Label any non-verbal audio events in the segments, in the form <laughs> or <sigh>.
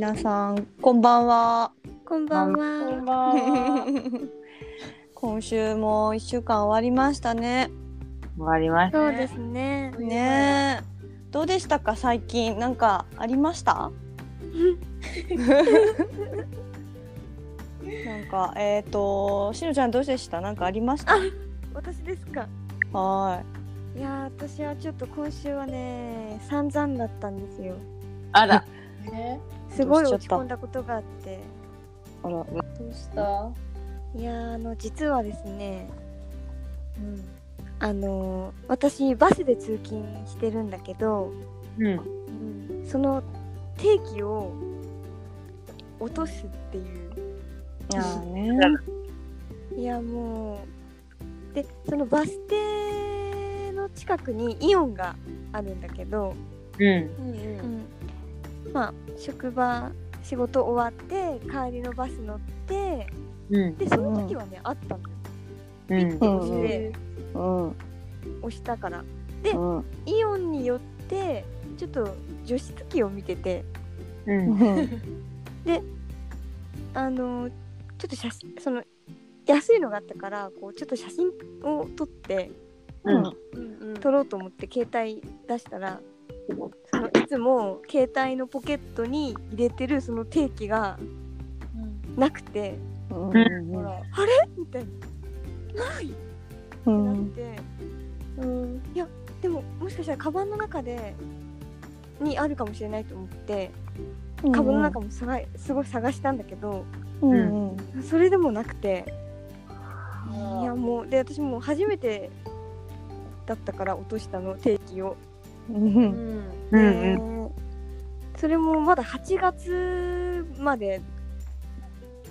皆さん、こんばんは。こんばんこは。んばんは。<laughs> 今週も一週間終わりましたね。終わりました。そうですね。ねえ。どうでしたか、最近、なんかありました？<laughs> なんか、えっ、と、しのちゃん、どうでした、なんかありました？私ですか。はいやー、私はちょっと今週はね、散々だったんですよ。あら。え <laughs> すごい落ち込んだことがあって。い。あら、どうした？いやー、あの、実はですね。うんあのー私バスで通勤してるんだけど、うん。うんその定期を落とすっていういやーね。いやもうでそのバス停の近くにイオンがあるんだけど、うん。うんうんまあ職場仕事終わって帰りのバス乗ってうん。でその時はね、あったのようん。うんでうん。押したからでうん。イオンに寄ってちょっと除湿機を見ててうん。<laughs> あのちょっと写真その安いのがあったからこうちょっと写真を撮ってうん撮ろうと思って携帯出したらそのいつも携帯のポケットに入れてるその定期がなくてうん。ほらあれ？みたいなないってなっうん。てうんでももしかしたらカバンの中でにあるかもしれないと思ってカバンの中も探いすごい探したんだけどうん。それでもなくていやあもうで私もう初めてだったから落としたの定期を。うん。うんうん。でそれもまだ8月まで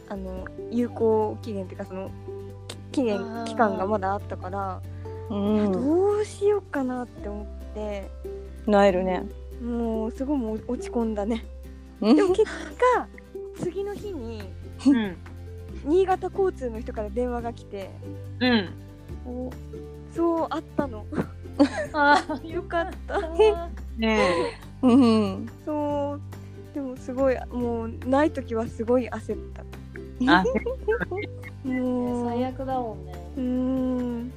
あの有効期限っていうかそのき期限期間がまだあったから、うん。どうしようかなって思ってなえるね。もうすごいもう落ち込んだねうんでも結果次の日にうん。新潟交通の人から電話が来てうん。おそうあったのあよかった。ねうん。そう。でもすごいもうない時はすごい焦った。もう最悪だもんね。うーん。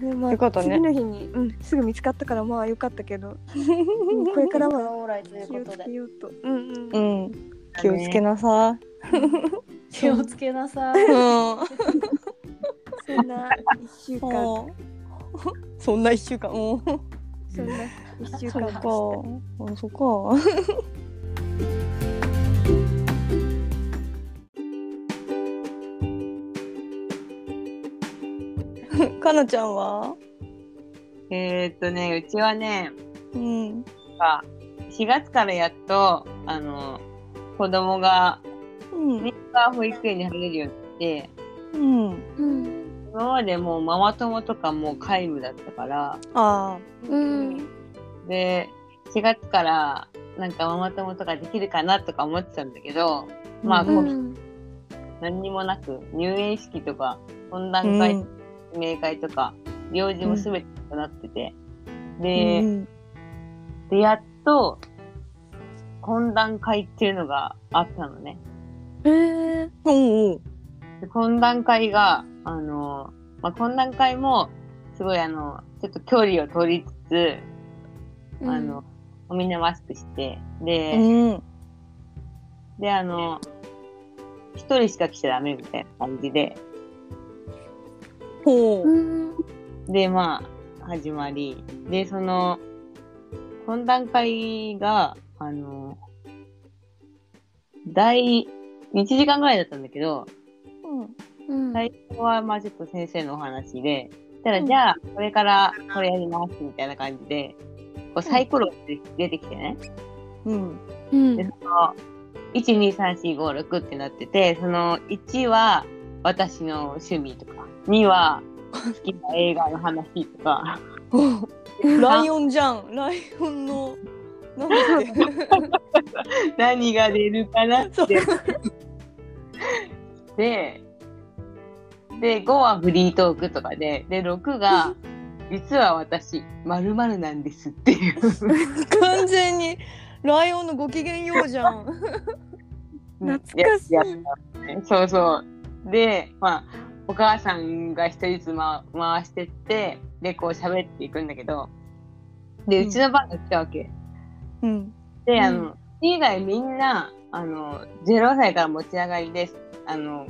でまあよかったね次の日に、うん、すぐ見つかったからまあよかったけど、うん。これからは気をつけようと。うんうん。うん。気をつけなさ。気をつけなさい。いうん。そんな一週間、<laughs> そんな一週間。うん。そんな一週間か。そっか。<laughs> かなちゃんは？えーっとね、うちはね、うん。あ4月からやっと、あの、子供が、うん。保育園に入れるようになって、うん。うん。今までもうママ友とかもう皆無だったから、あうん。で、4月からなんかママ友とかできるかなとか思ってたんだけど、まあ、うこううん。何にもなく、入園式とか、懇あ。談会、うん明会とか、行事もすべてなくなってて、うで、ん。で、やっと、懇談会っていうのがあったのね。えー、おうで懇談会が、あの、まあ、懇談会も、すごいあの、ちょっと距離を取りつつ、あの、みんなマスクして、で、うん。で、あの、一人しか来ちゃダメみたいな感じで、ほう。うん。で、まあ、始まり、で、その、懇談会が、あの、大、1時間ぐらいだったんだけど、うん。最初はまあちょっと先生のお話で、たらうんじゃあ、これからこれやりますみたいな感じで、こうサイコロが出てきてね。うん。うんで、その、1、2、3、4、5、6ってなってて、その1は私の趣味とか、2は好きな映画の話とか、<laughs> ライオンじゃん。ライオンの。<laughs> 何が出るかなって。で、で、5はフリートークとかで、で、6が実は私、まるなんですっていう。完全にライオンのご機嫌ようじゃん。懐かしいそうそう。で、まあ、お母さんが一人ずつ、ま、回してって、で、こう喋っていくんだけど、で、うちの番が来たわけ。うん。で、あうの、以外みんな、あの、0歳から持ち上がりです。あの、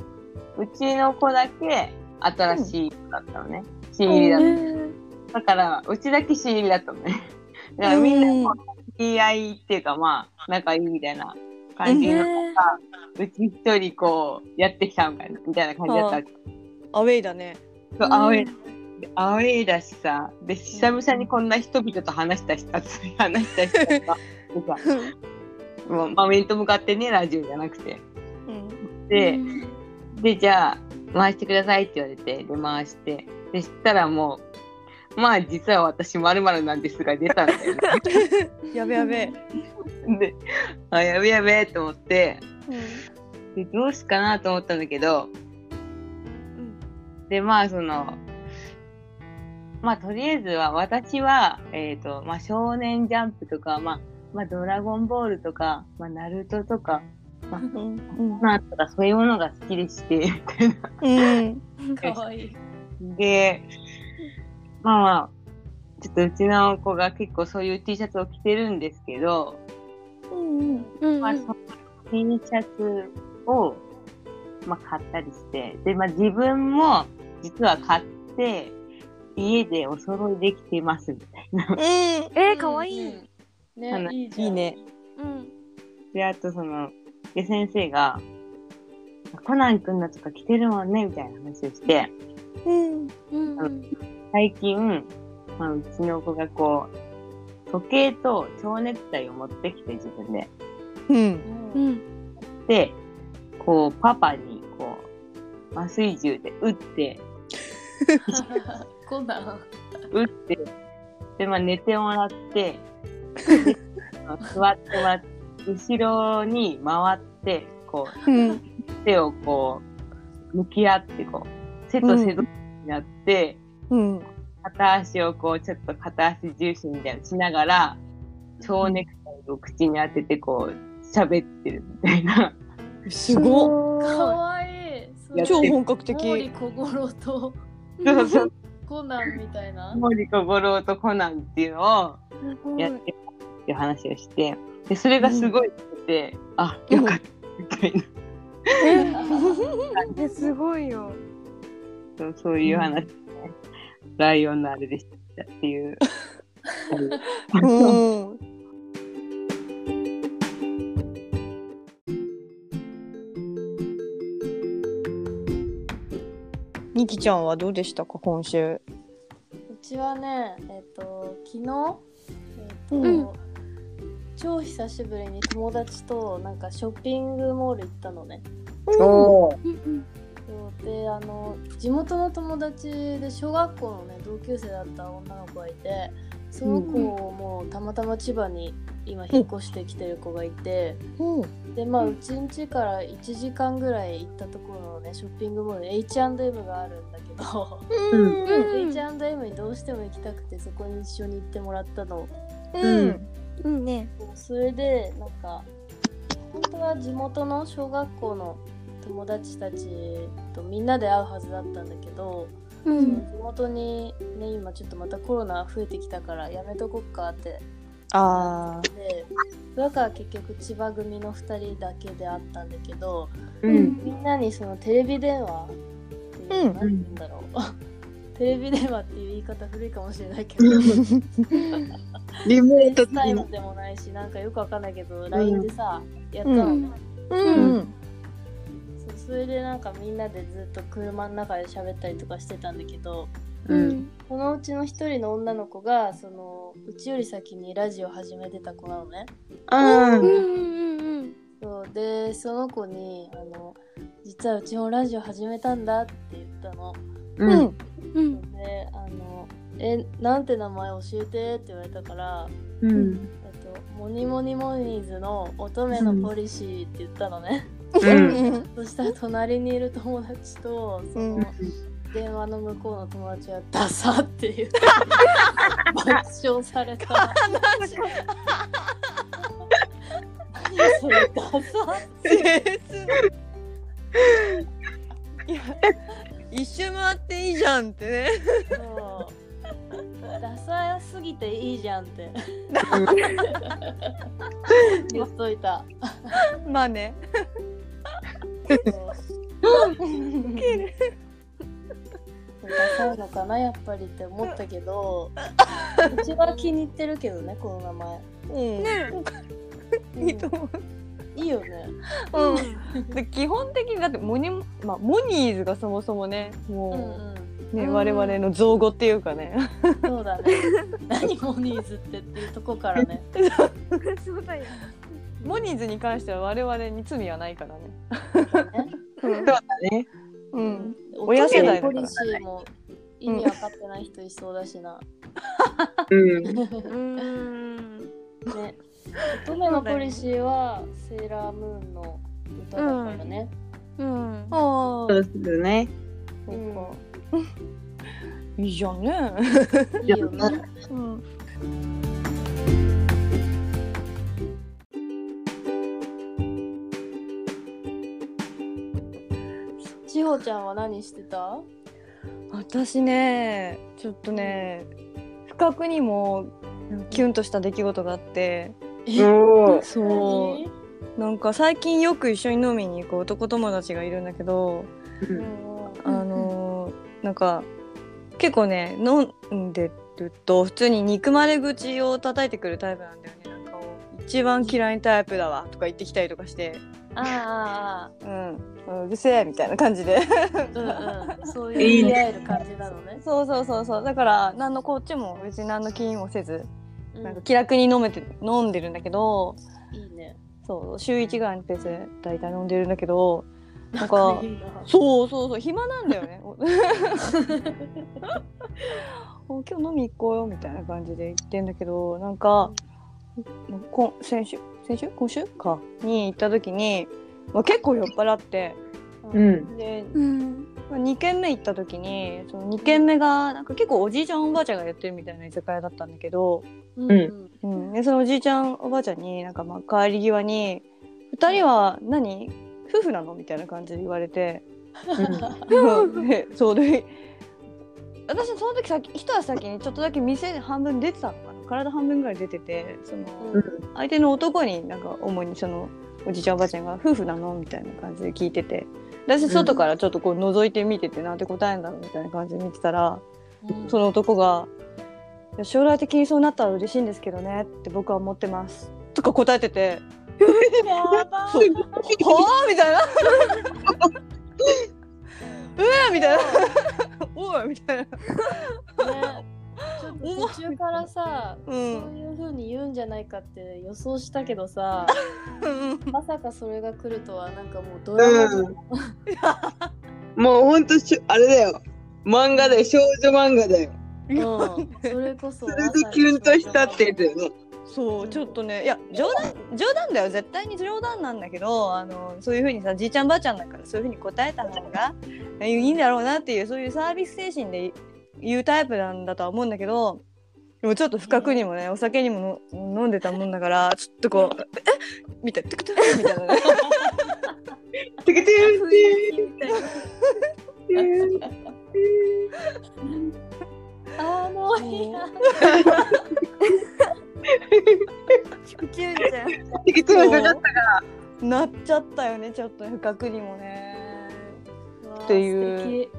うちの子だけ新しい子だったのね。新入りだった。だから、うちだけ新入りだったのね。だからみんな、付き合いっていうか、まあ、仲いいみたいな感じの中、うち一人こう、やってきたみたいな、みたいな感じだったわけ。アウェイだね。そう、アウェイ。アウェイだしさ、で、久々にこんな人々と話したしさ、話したしさ、でさもう、まあ、面と向かってね、ラジオじゃなくて。うん。で、で、じゃあ、回してくださいって言われて、で、回して。で、したらもう、まあ、実は私、まるなんですが出たんだよね。<laughs> やべやべ。で、あ、やべやべと思って、うん。で、どうしかなと思ったんだけど、で、まあ、その、まあ、とりあえずは、私は、えっ、と、まあ、少年ジャンプとか、まあ、まあ、ドラゴンボールとか、まあ、ナルトとか、うん。まあ、とか、そういうものが好きでして、みたいな。うん。<laughs> かわいい。で、まあまあ、ちょっとうちの子が結構そういう T シャツを着てるんですけど、うん。うんまあ、その T シャツを、まあ、買ったりして、で、まあ、自分も実は買って、家でお揃いできてますみたいな。うん。えー、かわいい。うんあね。いいね。うん。で、あとその、で、先生が、コナン君のとか着てるもんねみたいな話をして、うん。うん。最近、まあ、うちの子がこう、時計と蝶ネクタイを持ってきて自分で。うん。で、こう、パパに、こう、麻酔銃で撃って、コナン。撃って、で、まあ、寝てもらって、で <laughs> 座ってもらって、後ろに回って、こう、うん。手をこう、向き合って、こう、背と背同士になって、うん。片足をこう、ちょっと片足重心みたいなのしながら、蝶ネクタイを口に当てて、こう、喋ってるみたいな。すごっ。かい。わいい。や超本格毛利的。小五郎とそうそう、コナンみたいな。森小五郎とコナンっていうのをやってたっていう話をして、で、それがすごいって、あ、よかった、みたいな。え、<laughs> すごいよ。そうそういう話、ねライオンのあれでしたっていう。うん。ニキちゃんはどうでしたか今週。うちはね、えっ、と、昨日、えっ、と、うん超久しぶりに友達となんかショッピングモール行ったのね。おーうんそうで、あの、地元の友達で小学校のね、同級生だった女の子がいて、その子もたまたま千葉に今引っ越してきてる子がいて、うん。でまあうちん家から1時間ぐらい行ったところのねショッピングモールで H&M があるんだけど、うんうん H&M にどうしても行きたくてそこに一緒に行ってもらったのうん。うんね。それでなんか本当は地元の小学校の友達たちとみんなで会うはずだったんだけど、うん。地元にね今ちょっとまたコロナ増えてきたからやめとこっかってあでだから結局千葉組の2人だけで会ったんだけど、うん。みんなにそのテレビ電話っていう、うんなんて言うんだろう <laughs> テレビ電話っていう言い方古いかもしれないけど <laughs> でもフェイスタイムでもないしなんかよくわかんないけど、LINE でさやったのね、あ。うん。そうそれでなんかみんなでずっと車の中で喋ったりとかしてたんだけどうん。そのうちの一人の女の子がそのうちより先にラジオ始めてた子なのねうん。うんうんそうでその子にあの「実はうちもラジオ始めたんだ」って言ったの。うん。であの「えなんて名前教えて」って言われたからうん。えっと、モニモニモニーズの乙女のポリシーって言ったのね、うん。そしたら隣にいる友達とその、うん。電話の向こうの友達は「ダサ」っていう。<laughs> 爆笑された。<laughs> 何それダサいや一周回っていいじゃんってね。そう。ダサすぎていいじゃんって。<laughs> 言っといた。まあね。ダサいのかなやっぱりって思ったけど。うちは気に入ってるけどねこの名前。うん。ね <laughs> いいと思ういいよね。うん、で基本的にだってモニ,、まあ、モニーズがそもそもねうんもうんうね、うん。我々の造語っていうかね。そうだね。<laughs> 何モニーズってっていうとこからね。<laughs> そうだよ。モニーズに関しては我々に罪はないからね。そうだね。うん、親世代だから。代のポリシーも意味分かってない人いそうだしな、うん。うーん。<laughs> ね乙女のポリシーはセーラームーンの歌だからね、うん。あそうですよね。うん。いいじゃんね。いいよね。うん、しほちゃんは何してた？私ねちょっとね不覚にもキュンとした出来事があっておーそう。なんか最近よく一緒に飲みに行く男友達がいるんだけどあのーなんか結構ね飲んでると普通に憎まれ口を叩いてくるタイプなんだよね。なんか一番嫌いなタイプだわとか言ってきたりとかして。ああうん。うるせえみたいな感じで。うんうん。そういうえる感じなのね。そうそうそうそう。だから何のこっちも別に何の気にもせず。うんなんか気楽に飲めて飲んでるんだけどいいね。そう週1ぐらいのペースで大体飲んでるんだけどなんかそうそうそう暇なんだよね。お今日飲み行こうよみたいな感じで言ってんだけどなんか、こ先週先週？今週か。に行った時に、まあ、結構酔っ払ってうん。でうん2軒目行った時にその2軒目がなんか結構おじいちゃんおばあちゃんがやってるみたいな居酒屋だったんだけど、うん。うん。うん、でそのおじいちゃんおばあちゃんになんかまあ帰り際に「2人は何？夫婦なの?」みたいな感じで言われて。でそうで私その時先一足先にちょっとだけ店で半分出てたのかな？体半分ぐらい出ててそのうん。相手の男になんか主にそのおじいちゃんおばあちゃんが「夫婦なの?」みたいな感じで聞いてて。私外からちょっとこう覗いてみててなんて答えんだろう？みたいな感じで見てたらうん。その男がいや「将来的にそうなったら嬉しいんですけどね」って僕は思ってます。とか答えてて。<laughs> はあみたいな。<laughs> うわみたいな。おいみたいな。ねちょっと途中からさ、うそうんいう風に言うんじゃないかって予想したけどさ、うん。まさかそれが来るとはなんかもうドラマじゃん。<laughs> もうほんとし、あれだよ。漫画だよ。少女漫画だよ。うん、それこそそれでキュンとしたってやつよね。そうちょっとねいや冗談冗談だよ。絶対に冗談なんだけどあのそういうふうにさじいちゃんばあちゃんだからそういうふうに答えた方がいいんだろうなっていうそういうサービス精神で言うタイプなんだとは思うんだけどでもちょっと不覚にもねお酒にもの飲んでたもんだからちょっとこう「えみたいな「トゥクトゥク？みたいなね。てけて雰囲気みたいなあのいやチクチューンじゃんてけてかかった。なっちゃったよねちょっと不覚にもね。っていう。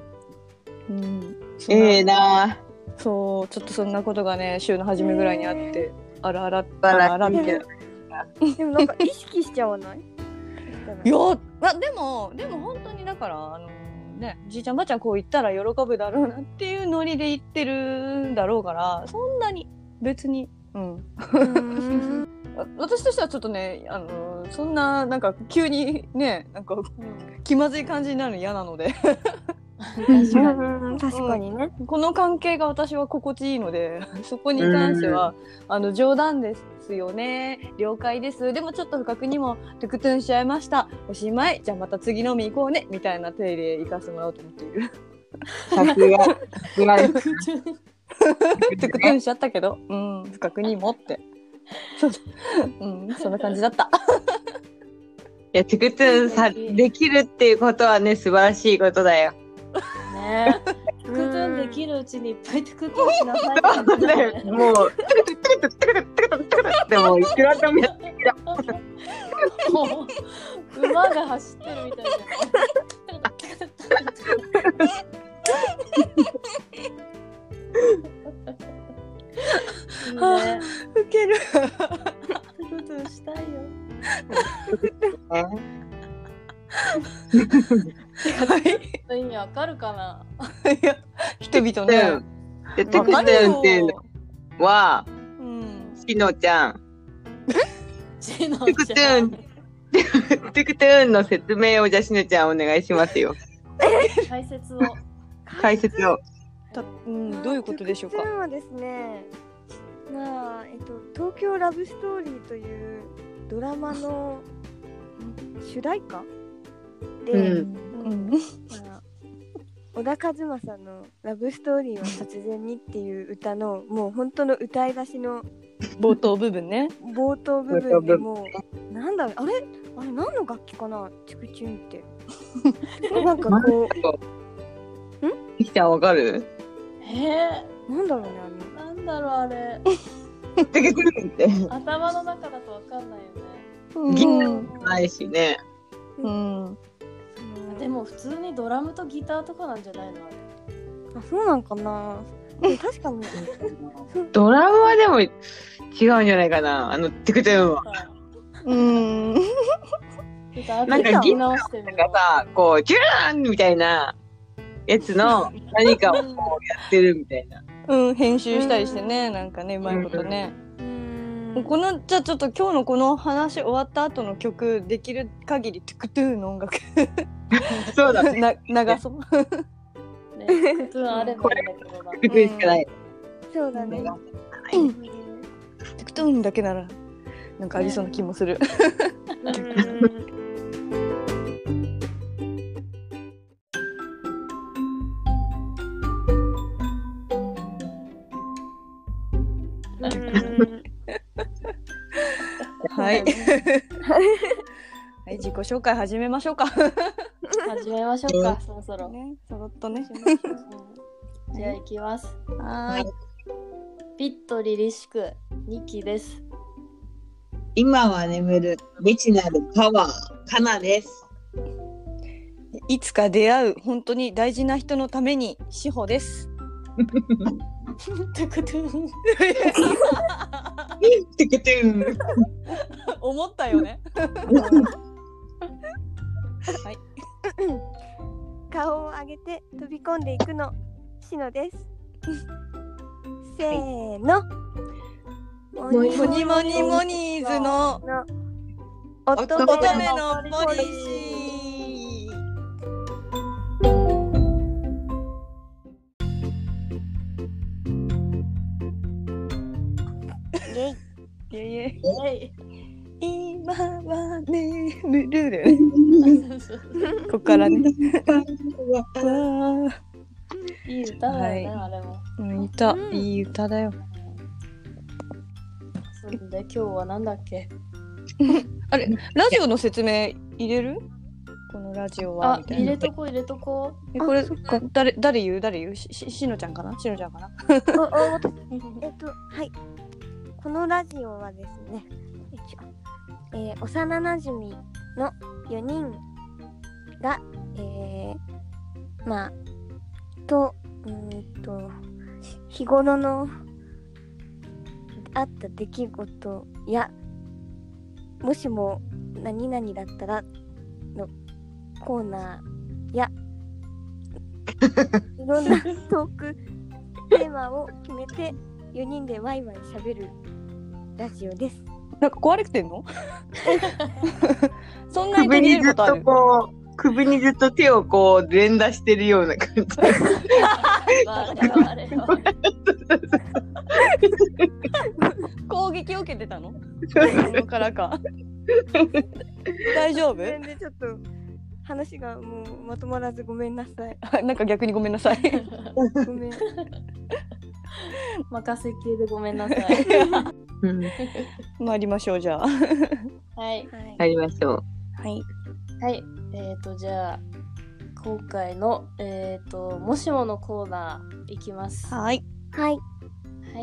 うん、ええな。そうちょっとそんなことがね週の初めぐらいにあって、あらあらあらあらって。でもなんか意識しちゃわない？いやまあでもでも本当にだからあのねじいちゃんばあちゃんこう言ったら喜ぶだろうなっていうノリで言ってるんだろうからそんなに別に。うん。う <laughs> 私としてはちょっとねあのそんななんか急にねなんか気まずい感じになるの嫌なので確かに。うん確かにね。この関係が私は心地いいので <laughs> そこに関してはあの冗談ですよね。了解です。でもちょっと不覚にもトゥクトゥンしちゃいました。おしまい。じゃあまた次飲み行こうね。みたいな手で行かせてもらおうと思っている。さすが。さすがです。<laughs> トゥクトゥンしちゃったけど、うん、不覚にもって。そ <laughs> ううん、そんな感じだった。いや、トゥクトゥンさ、できるっていうことはね、素晴らしいことだよ。ねえ。副分できるうちにいっぱい作ってきなさい、もう、でも、いくらでもやってきた。もう、馬が走ってるみたいな。ね、ウケる。そううしたいよ。はい。意味わかるかな。い。や、人々うんね。で、トゥクトゥンってい。うのは、うん。しのちゃん、ジノトゥクトちゃんゥン、トゥクトゥンの説明をじゃあしのちゃんお願い。しますよ。解説を。解説を。たうん、どうい。うことでしょうかトゥ。クトゥンはですねまあえっと「東京ラブストーリー」とい。うドラマの主題歌で、うん小田和正の「ラブストーリーは突然に」っていう歌のもう本当の歌い出しの冒頭部分ね。冒頭部分でもうなんだろうあれ？あれ何の楽器かな？チクチュンって <laughs> なんかこきちゃんわかる？えうなんだろうねー、なんだろうあれ。頭の中だとわかんないよね。うん。ーないしね。うん。でも普通にドラムとギターとかなんじゃないの？あそうなんかな <laughs> 確かにドラムはでも違うんじゃないかな。あの、トゥクトゥンは。うん。なんか聞き直してみなんよかさ、こう、ジューンみたいなやつの何かをこうやってるみたいな。うん、編集したりしてね、なんかね、うまいことね。うこの、じゃあちょっと今日のこの話終わった後の曲、できる限りトゥクトゥの音楽そうだね。な流そう。う。ね、トゥクトゥンあればいいんだけどなト。ゥクトゥンしかない。そうだねトゥクトゥだけなら、なんかありそうな気もする。うんはい。<laughs> はい、自己紹介始めましょうか。<laughs> 始めましょうか、そろそろ。ね、そろっとね。う <laughs> んじゃあ行きます。はーい。ピットリリシク2期です。今は眠る未知なるパワー、かなです。いつか出会う本当に大事な人のために志保です。トゥクトゥン。トゥクトゥン。思ったよね。はい。顔を上げて飛び込んでいくのしのですせーのモモニモニモニーズのの乙女女ののポリポリね。<laughs> ここからね。わ <laughs> あいい歌だよね、はあれも。うん、いた、うん。いい歌だよ。それで今日はなんだっけ？<laughs> あれ、ラジオの説明入れる？このラジオは？入れ。とこう入れとこえこれ誰誰言う？誰言う？しししのちゃんかな？しのちゃんかな？えっとはい。このラジオはですねえー幼なじみの4人がえー、まあとうーんと日頃のあった出来事やもしも何々だったらのコーナーや <laughs> いろんなトークテーマを決めて4人でワイワイしゃべるラジオです。なんか壊れてんの？<laughs> <laughs> そんなにずっることある？とこう、首にずっと手をこう連打してるような感じ。<laughs> 攻撃を受けてたの？そこからか大丈夫？全然ちょっと話がもうまとまらずごめんなさい。<laughs> なんか逆にごめんなさい。ごめん。任せ系でごめんなさい。うん。<laughs> 参りましょうじゃあ。はい。はい。やりましょう。はい。はい。えっ、と、じゃあ、今回の、えっ、と、もしものコーナーいきます。ははい。はい。い。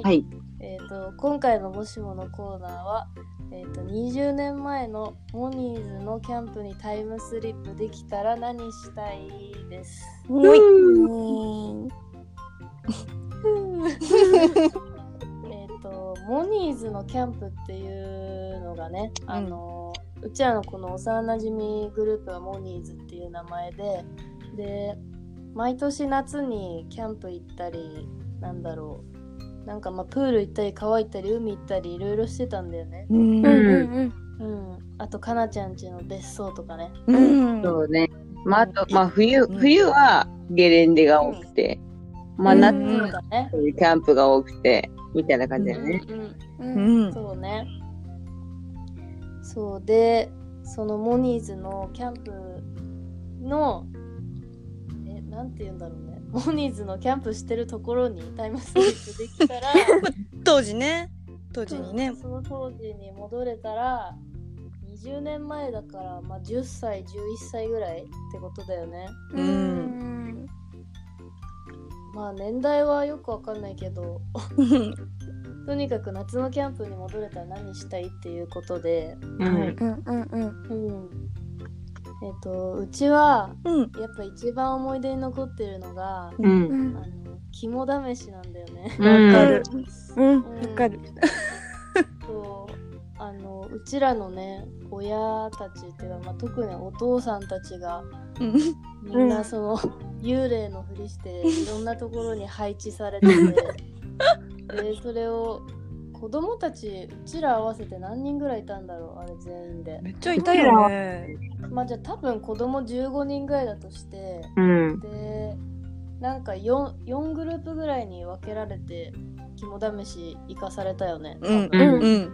はい。えっ、と、今回のもしものコーナーは、えっ、と、20年前のモニーズのキャンプにタイムスリップできたら何したいです。うん <laughs> えっと、モニーズのキャンプっていうのがね、あの、うちらのこの幼なじみグループはモニーズっていう名前で、で、毎年夏にキャンプ行ったり、なんだろう、なんかまあプール行ったり川行ったり海行ったりいろいろしてたんだよね。うんうんうんうん。あと、かなちゃんちの別荘とかね。うん。そうね。まあ、あと、まあ、冬、うん冬はゲレンデが多くて、まあ、うん夏はキャンプが多くて、みたいな感じだよね。うんうんううんん。そうね。そうで、そのモニーズのキャンプの、え、なんて言うんだろうね。<laughs> モニーズのキャンプしてるところにタイムスリップできたら、<laughs> 当時ね。当時にね。その当時に戻れたら、20年前だから、まあ、10歳、11歳ぐらいってことだよね。う。うんんまあ年代はよくわかんないけど、<laughs> とにかく夏のキャンプに戻れたら何したいっていうことで、うん。うんうんうんうん。えっ、と、うちは、うん。やっぱ一番思い出に残ってるのが、う。うんんあの、肝試しなんだよね。うんわかる。うんうんわかるそう、あの、うちらのね、親たちっていうか、まあ、特にお父さんたちが、うん。みんなその、幽霊のふりして、いろんなところに配置されてて、<laughs> で、それを、子供たち、うちら合わせて何人ぐらいいたんだろう、あれ全員で。めっちゃいたよね。まあじゃあ多分子供15人ぐらいだとして、うん。でなんか 4, 4グループぐらいに分けられて肝試し行かされたよね。うん。多分うん。うん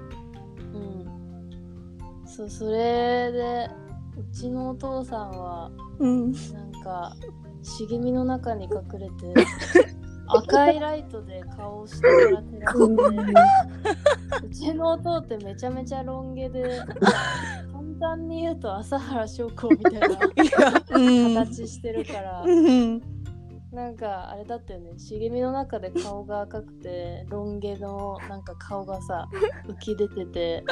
そうそれでうちのお父さんはうん。なんか茂みの中に隠れて <laughs> 赤いライトで顔を下から照らしてうちの弟ってめちゃめちゃロン毛で簡単に言うと朝原将校みたいなうん。形してるから。うん。なんかあれだったよね茂みの中で顔が赤くてロン毛のなんか顔がさ浮き出てて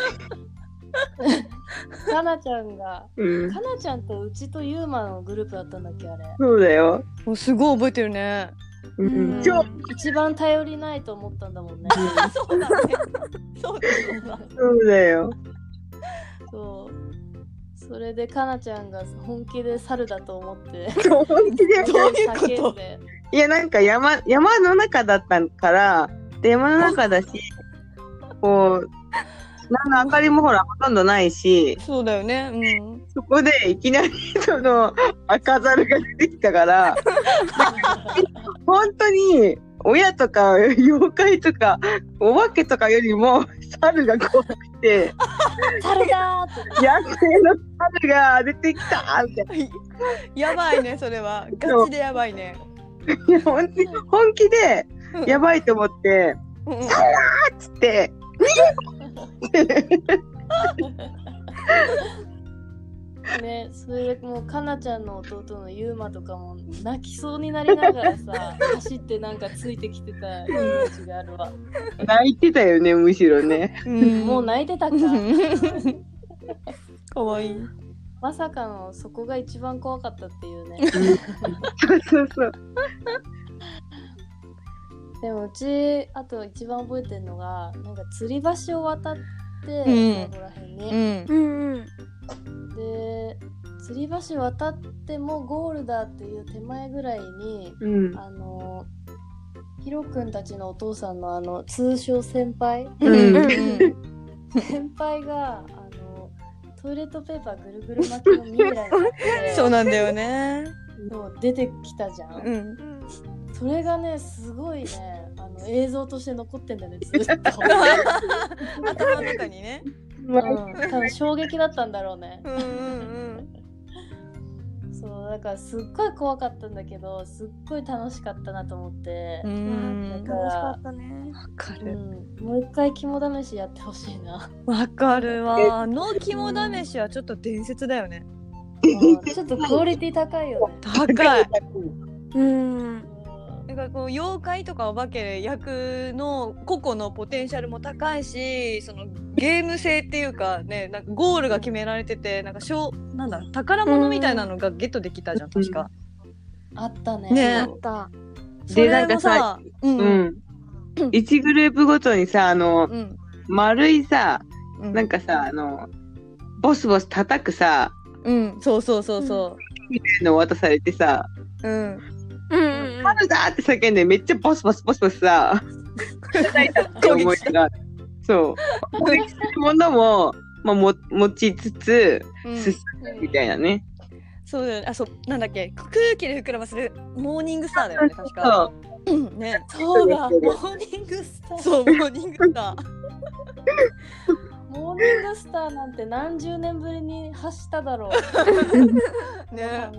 かなちゃんがうん。かなちゃんとうちとユーマのグループだったんだっけあれ、そうだよ。もうすごい覚えてるね。ううんん。超、一番頼りないと思ったんだもんね <laughs> そうだね。そうだそうだ。そうだよ。そうそれでかなちゃんが本気で猿だと思って本気で？どういうこといや、なんか山、山の中だったから、で、山の中だし、こう、なんか明かりもほら、ほとんどないし、そうだよね。うん。そこでいきなりその赤猿が出てきたから、<laughs> 本当に親とか妖怪とかお化けとかよりも猿が怖くて、猿だーって野生の猿が出てきたみたい <laughs> やばいね、それは。ガチでやばいね。や本当に本気でやばいと思って、うんうんつって、<laughs> ね、それでもうかなちゃんの弟のゆうまとかも泣きそうになりながらさ <laughs> 走ってなんかついてきてたイメージがあるわ泣いてたよね、むしろね。うんもう泣いてたかかわいい。まさかのそこが一番怖かったっていうねそうそうそう。でもうちあと一番覚えてるのがなんか吊り橋を渡って、うんそこら辺うに、ん。うんうんで吊り橋渡ってもゴールだっていう手前ぐらいにうん。あのヒロくんたちのお父さんのあの通称先輩？うんうん先輩があのトイレットペーパーぐるぐる巻きのミイラになって <laughs> そうなんだよね。そう出てきたじゃん、うん。うんそれがねすごいね映像として残ってんだよねずっと、<laughs> 頭の中にね。うん、多分衝撃だったんだろうね。うんうんだからすっごい怖かったんだけどすっごい楽しかったなと思って。う、ん。だ楽しかったね。わかうるん、もう一回肝試しやってほしいな。わかるわ。あの肝試しはちょっと伝説だよね。うん。ちょっとクオリティ高いよね。高い。うん。なんかこう妖怪とかお化け役の個々のポテンシャルも高いしそのゲーム性っていうかねなんかゴールが決められててなんかしょうなんだ宝物みたいなのがゲットできたじゃん確か。あったねねあった。それもなんかさ、うんううんん。1グループごとにさ、あの、うん丸いさ、うんなんかさ、あの、ボスボス叩くさ、うんそうそうそうその渡されてさ、う。うん。うんうん春だって叫んでめっちゃボスボスボスボスさ、叩いたって思い出が。そう。攻撃するものも、まあ、も持ちつつ、うん進むみたいなね。そうだよね。あそうなんだっけ？空気で膨らませるモーニングスターだよね確か。ね。そうだモーニングスターそうモーニングスター。モーニングスターなんて何十年ぶりに発しただろう <laughs> ね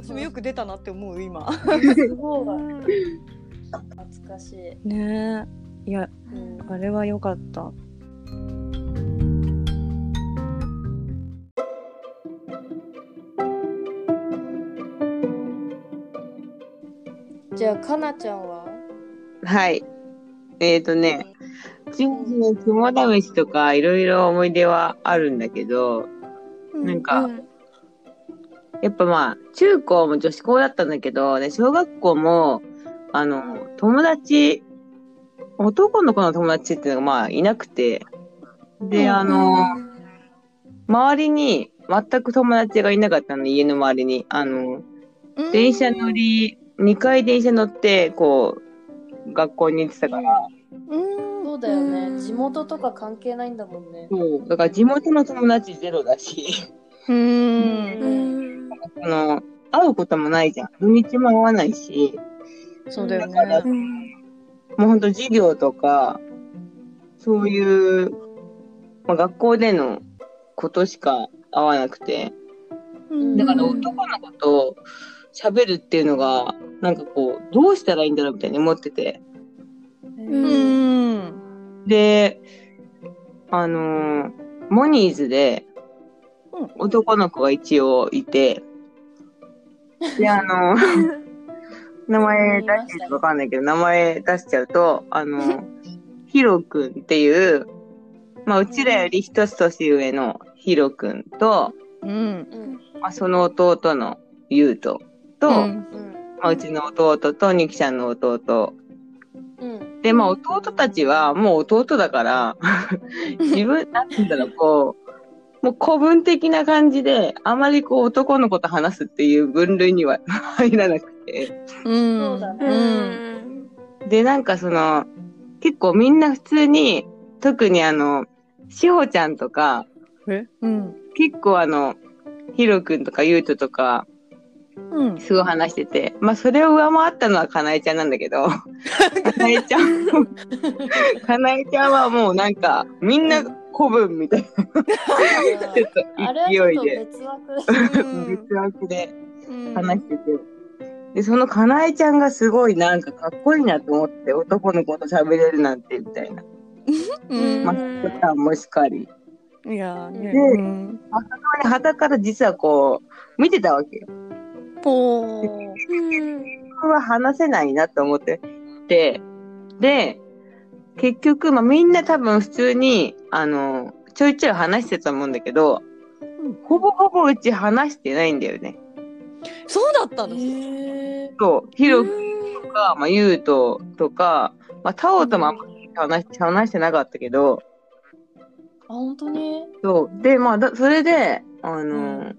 私もよく出たなって思う今。すごいうん懐かしい、ねいやうんあれは良かった。じゃあかなちゃんは？はい。えっ、ー、とね、人事の肝試しとかいろいろ思い出はあるんだけど、なんか、うんやっぱまあ、中高も女子校だったんだけど、ね、小学校も、あの、友達、男の子の友達っていうのがまあいなくて、で、あの、周りに全く友達がいなかったの、家の周りに。あの、電車乗り、2回電車乗って、こう、学校に行ってたから、うん。そうだよね。うん。地元とか関係ないんだもんね。そう、だから地元の友達ゼロだし、う。うんんあの、会うこともないじゃん。土日も会わないし、そうだよだからもうほんと授業とか、そういう、まあ、学校でのことしか会わなくて、だからうん男の子と喋るっていうのが、なんかこう、どうしたらいいんだろうみたいに思ってて。うんうん。で、あのーモニーズでうん、男の子が一応いて、で、あのー <laughs> 名前出していいかわかんないけど、名前出しちゃうと、あのー <laughs> ヒロくんっていう、まあ、うちらより一つ年上のヒロくんと、うん。うん。まあ、その弟のユウトと、うん。うんまあ、うちの弟とニキちゃんの弟。うん。で、まあ、弟たちはもう弟だから、<laughs> 自分、なんて言うんだろう、こう、もう古文的な感じで、あまりこう男の子と話すっていう分類には <laughs> 入らなくて。うん。そうだねうんで、なんかその、結構みんな普通に、特にあの、しほちゃんとか、え？うん。結構あの、ヒロくんとかユウトとか、うん。すごい話してて、まあそれを上回ったのはかなえちゃんなんだけど、かなえちゃん、かなえちゃんはもうなんか、みんな古文みたいな、<laughs> ちょっとと勢いで、別枠うん <laughs> 別枠でうん話してて、で、そのかなえちゃんがすごいなんかかっこいいなと思って、男の子と喋れるなんてみたいな。うんまあ、そさんもしかり。いや。でうん。はたから実はこう、見てたわけよ。ぽー。は話せないなと思ってて、で、結局、まあ、みんな多分普通に、あの、ちょいちょい話してたと思うんだけど、うんほぼほぼうち話してないんだよね。そうだったの？へそう、ヒロとか、まあ、ユウトとか、まあ、タオともあんまり話し話してなかったけど、あ本当に？そう。で、まあ、だそれで、あの、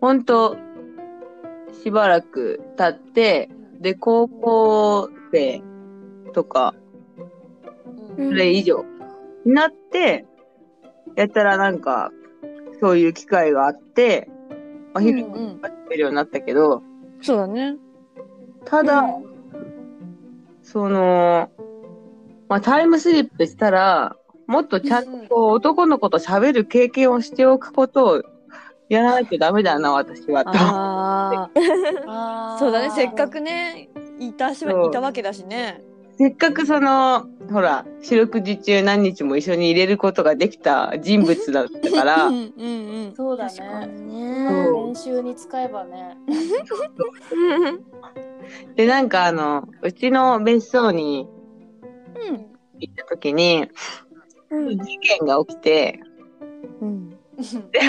ほんと、しばらく経って、で、高校生とか、うんそれ以上になって、やったらなんか、そういう機会があって、まあ、うん昼うん。が食べるようになったけど、そうだね。ただ、その、まあ、タイムスリップしたら、もっとちゃんと男の子と喋る経験をしておくことをやらなきゃダメだな、私は。とああ <laughs> そうだねせっかくねいたしいたわけだしねせっかくその、ほら、四六時中何日も一緒に入れることができた人物だったかうら、<laughs> んうんうん。そうだね。にね。練習に使えばね。<laughs> で、なんかあの、うちの別荘にうん行った時に、うん。事件が起きて、うん。で、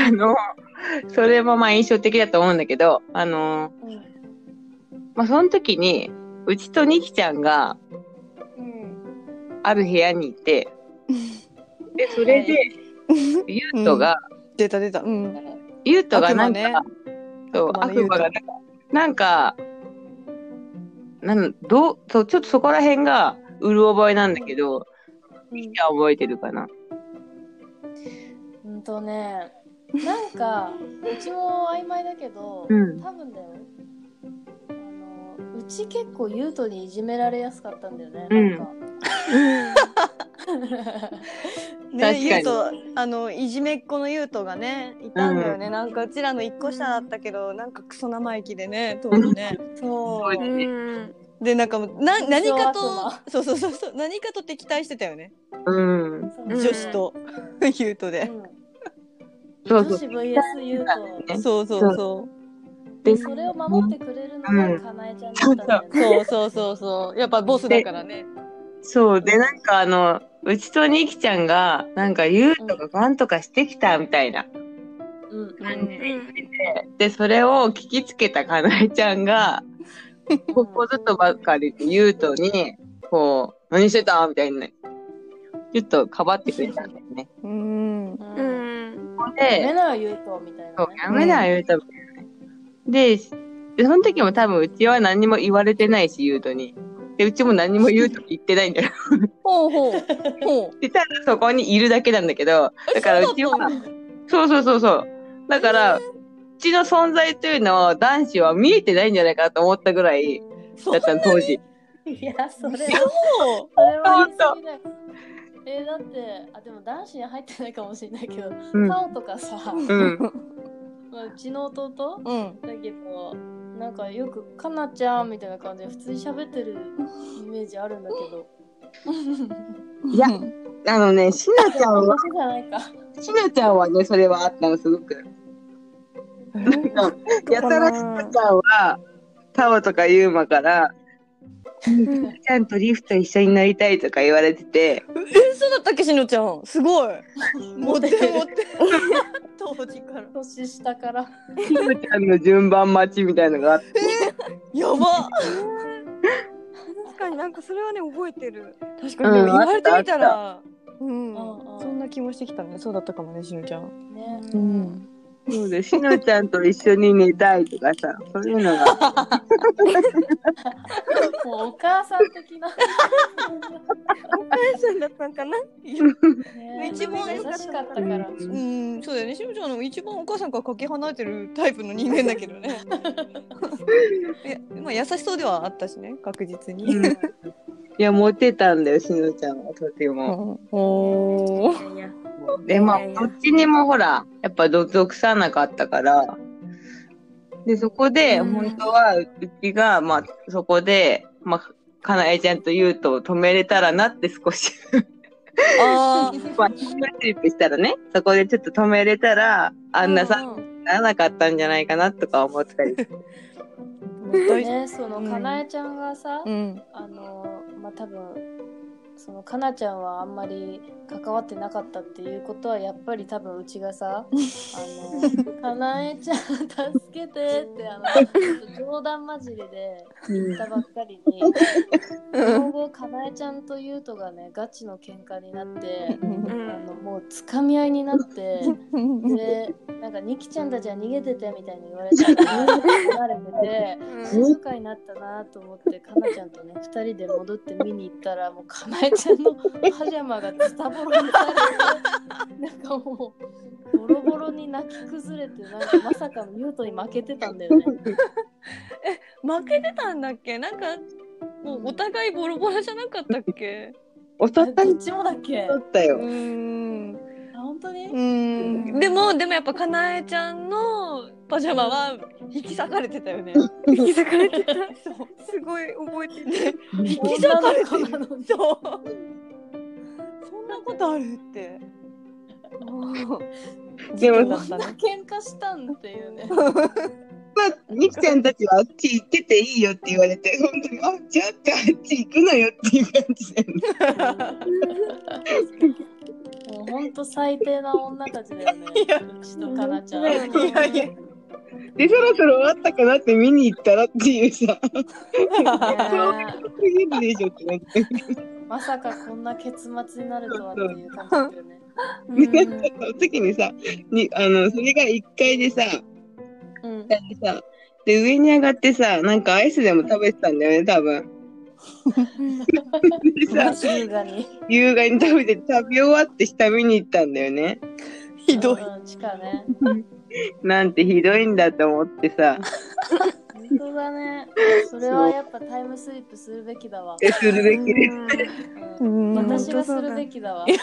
あの、それもまあ印象的だと思うんだけど、あの、うん。まあその時に、うちとニキちゃんがうんある部屋にいて、<laughs> で、それで、ゆうとが、出た出た。うん。ゆうとがなんか、悪魔そう、悪魔がなんか、なんどうそう、ちょっとそこら辺が、うる覚えなんだけど、ニキちゃん覚えてるかな。うんとねなんか <laughs> うちも曖昧だけど、うん。多分だようち結構優斗にいじめられやすかったんだよね、うん。なんか。ね確かに。ゆうとあのいじめっ子のゆうとがねいたんだよね、なんかうちらの一個下だったけどなんかクソ生意気でね当時ね。そう。ううん。でなんかもうな何かと悪そうそうそうそう何かと敵対してたよね、うん。女子とゆうとで、うん。女子 VS 優斗ねそうそうそでそれを守ってくれるのがかなえちゃんだったんだようね、そうそうそうそうやっぱボスだからねそう。で、なんかあの、うちとニキちゃんが、なんか、ゆうとがガンとかしてきたみたいな。うんうんで、それを聞きつけたかなえちゃんが、<laughs> ここずっとばっかりゆうとに、こう、何してたみたいな。ちょっとかばってくれたんだよね。うんううんん。やめで、なよ優斗みたいそうなねやめなよ、ゆうとみたい。で、でその時も多分うちは何も言われてないし、ゆうとに。で、うちも何もゆうと言ってないんだよ。ほうほうほう <laughs> で、ただそこにいるだけなんだけど、だからうちは、そうそうそうそう。だから、うちの存在というのを男子は見えてないんじゃないかなと思ったぐらいだったの、当時。いやそれはそうそれは言い過ぎだよえーだってあでも男子に入ってないかもしれないけど、うん。タオとかさ、うん。まあ、うちの弟うん。だけどなんかよく「かなちゃん」みたいな感じで普通に喋ってるイメージあるんだけど。いやあのね、しのちゃんは、私じゃないか。しのちゃんはね、それはあったの、すごく。やたらしのちゃんは、タオとかユーマから、ちゃんとリフト一緒に乗りたいとか言われてて、えそうだったっけしのちゃん。すごい。持って持って。当時から。年下からしのちゃんの順番待ちみたいのがあって、やば。確かになんかそれはね覚えてる。確かにでもうん言われてみたあらうん。うんうんそんな気もしてきたね。そうだったかもねしのちゃん。ね。うんそうで、しのちゃんと一緒に寝たいとかさ、そういうのが、<laughs> もうお母さん的な、お母さんだったんかな？ね、一番優しかったから。うん。そうだよね。しのちゃんの一番お母さんからかけ離れてるタイプの人間だけどね。<laughs> いやまあ優しそうではあったしね確実に。うん。いや、モテたんだよ、しのちゃんは、とても。おー。いやいやで、まあ、どっちにもほら、やっぱど属さなかったから、で、そこで、うん。本当は、うちが、まあ、そこで、まあ、かなえちゃんと言うと止めれたらなって少し、あ <laughs> まあ、スリップしたらね、そこでちょっと止めれたら、あんなさ、うんならなかったんじゃないかなとか思ったり。<laughs> ねその <laughs> うん。かなえちゃんがさ、うん。あのまあ多分そのかなちゃんはあんまり関わってなかったっていうことはやっぱり多分うちがさ「<laughs> あのかなえちゃん助けて」ってあの冗談交じりで言ったばっかりにその後かなえちゃんとゆうとがねガチの喧嘩になってうんあのもうつかみ合いになって。でなんか「ニキちゃんたちは逃げてて」みたいに言われたら離れてて静かになったなと思ってかなちゃんとね2人で戻って見に行ったらもうかなえちゃんのパジャマがズタボロにされてなんかもうボロボロに泣き崩れてなんかまさかのユートに負けてたんだよね。負けてたんだっけ？なんかもうお互いボロボロじゃなかったっけ？おど互いっちもだっけ？だったよ。うん。あ本当に？うん。でもでもやっぱかなえちゃんのパジャマは引き裂かれてたよね。引き裂かれてた。そう。すごい覚えてる。引き裂かれてそう。そんなことあるって。でも事件だったね喧嘩したんっていうね。まあ、みきちゃんたちはあっち行ってていいよって言われて、本当に、あ、じゃああっち行くのよっていう感じで、も <laughs> うほんと最低な女たちだよね。いやうちとかなちゃん。いやいやで、そろそろ終わったかなって見に行ったらっていうさ、ねすぎるでしょってなって。まさかこんな結末になるとはっていう感じだよね。で、なんかその時にさ、にあの、それが1階でさ、うん。でさ、で、上に上がってさ、なんかアイスでも食べてたんだよね、多分。<laughs> 優雅に。優雅に食べて、食べ終わって下見に行ったんだよね。ひどいうん、地下ね。なんてひどいんだと思ってさ、本当だね。それはやっぱタイムスリップするべきだわ。えするべきです。うんうん私がするべきだわ。<laughs>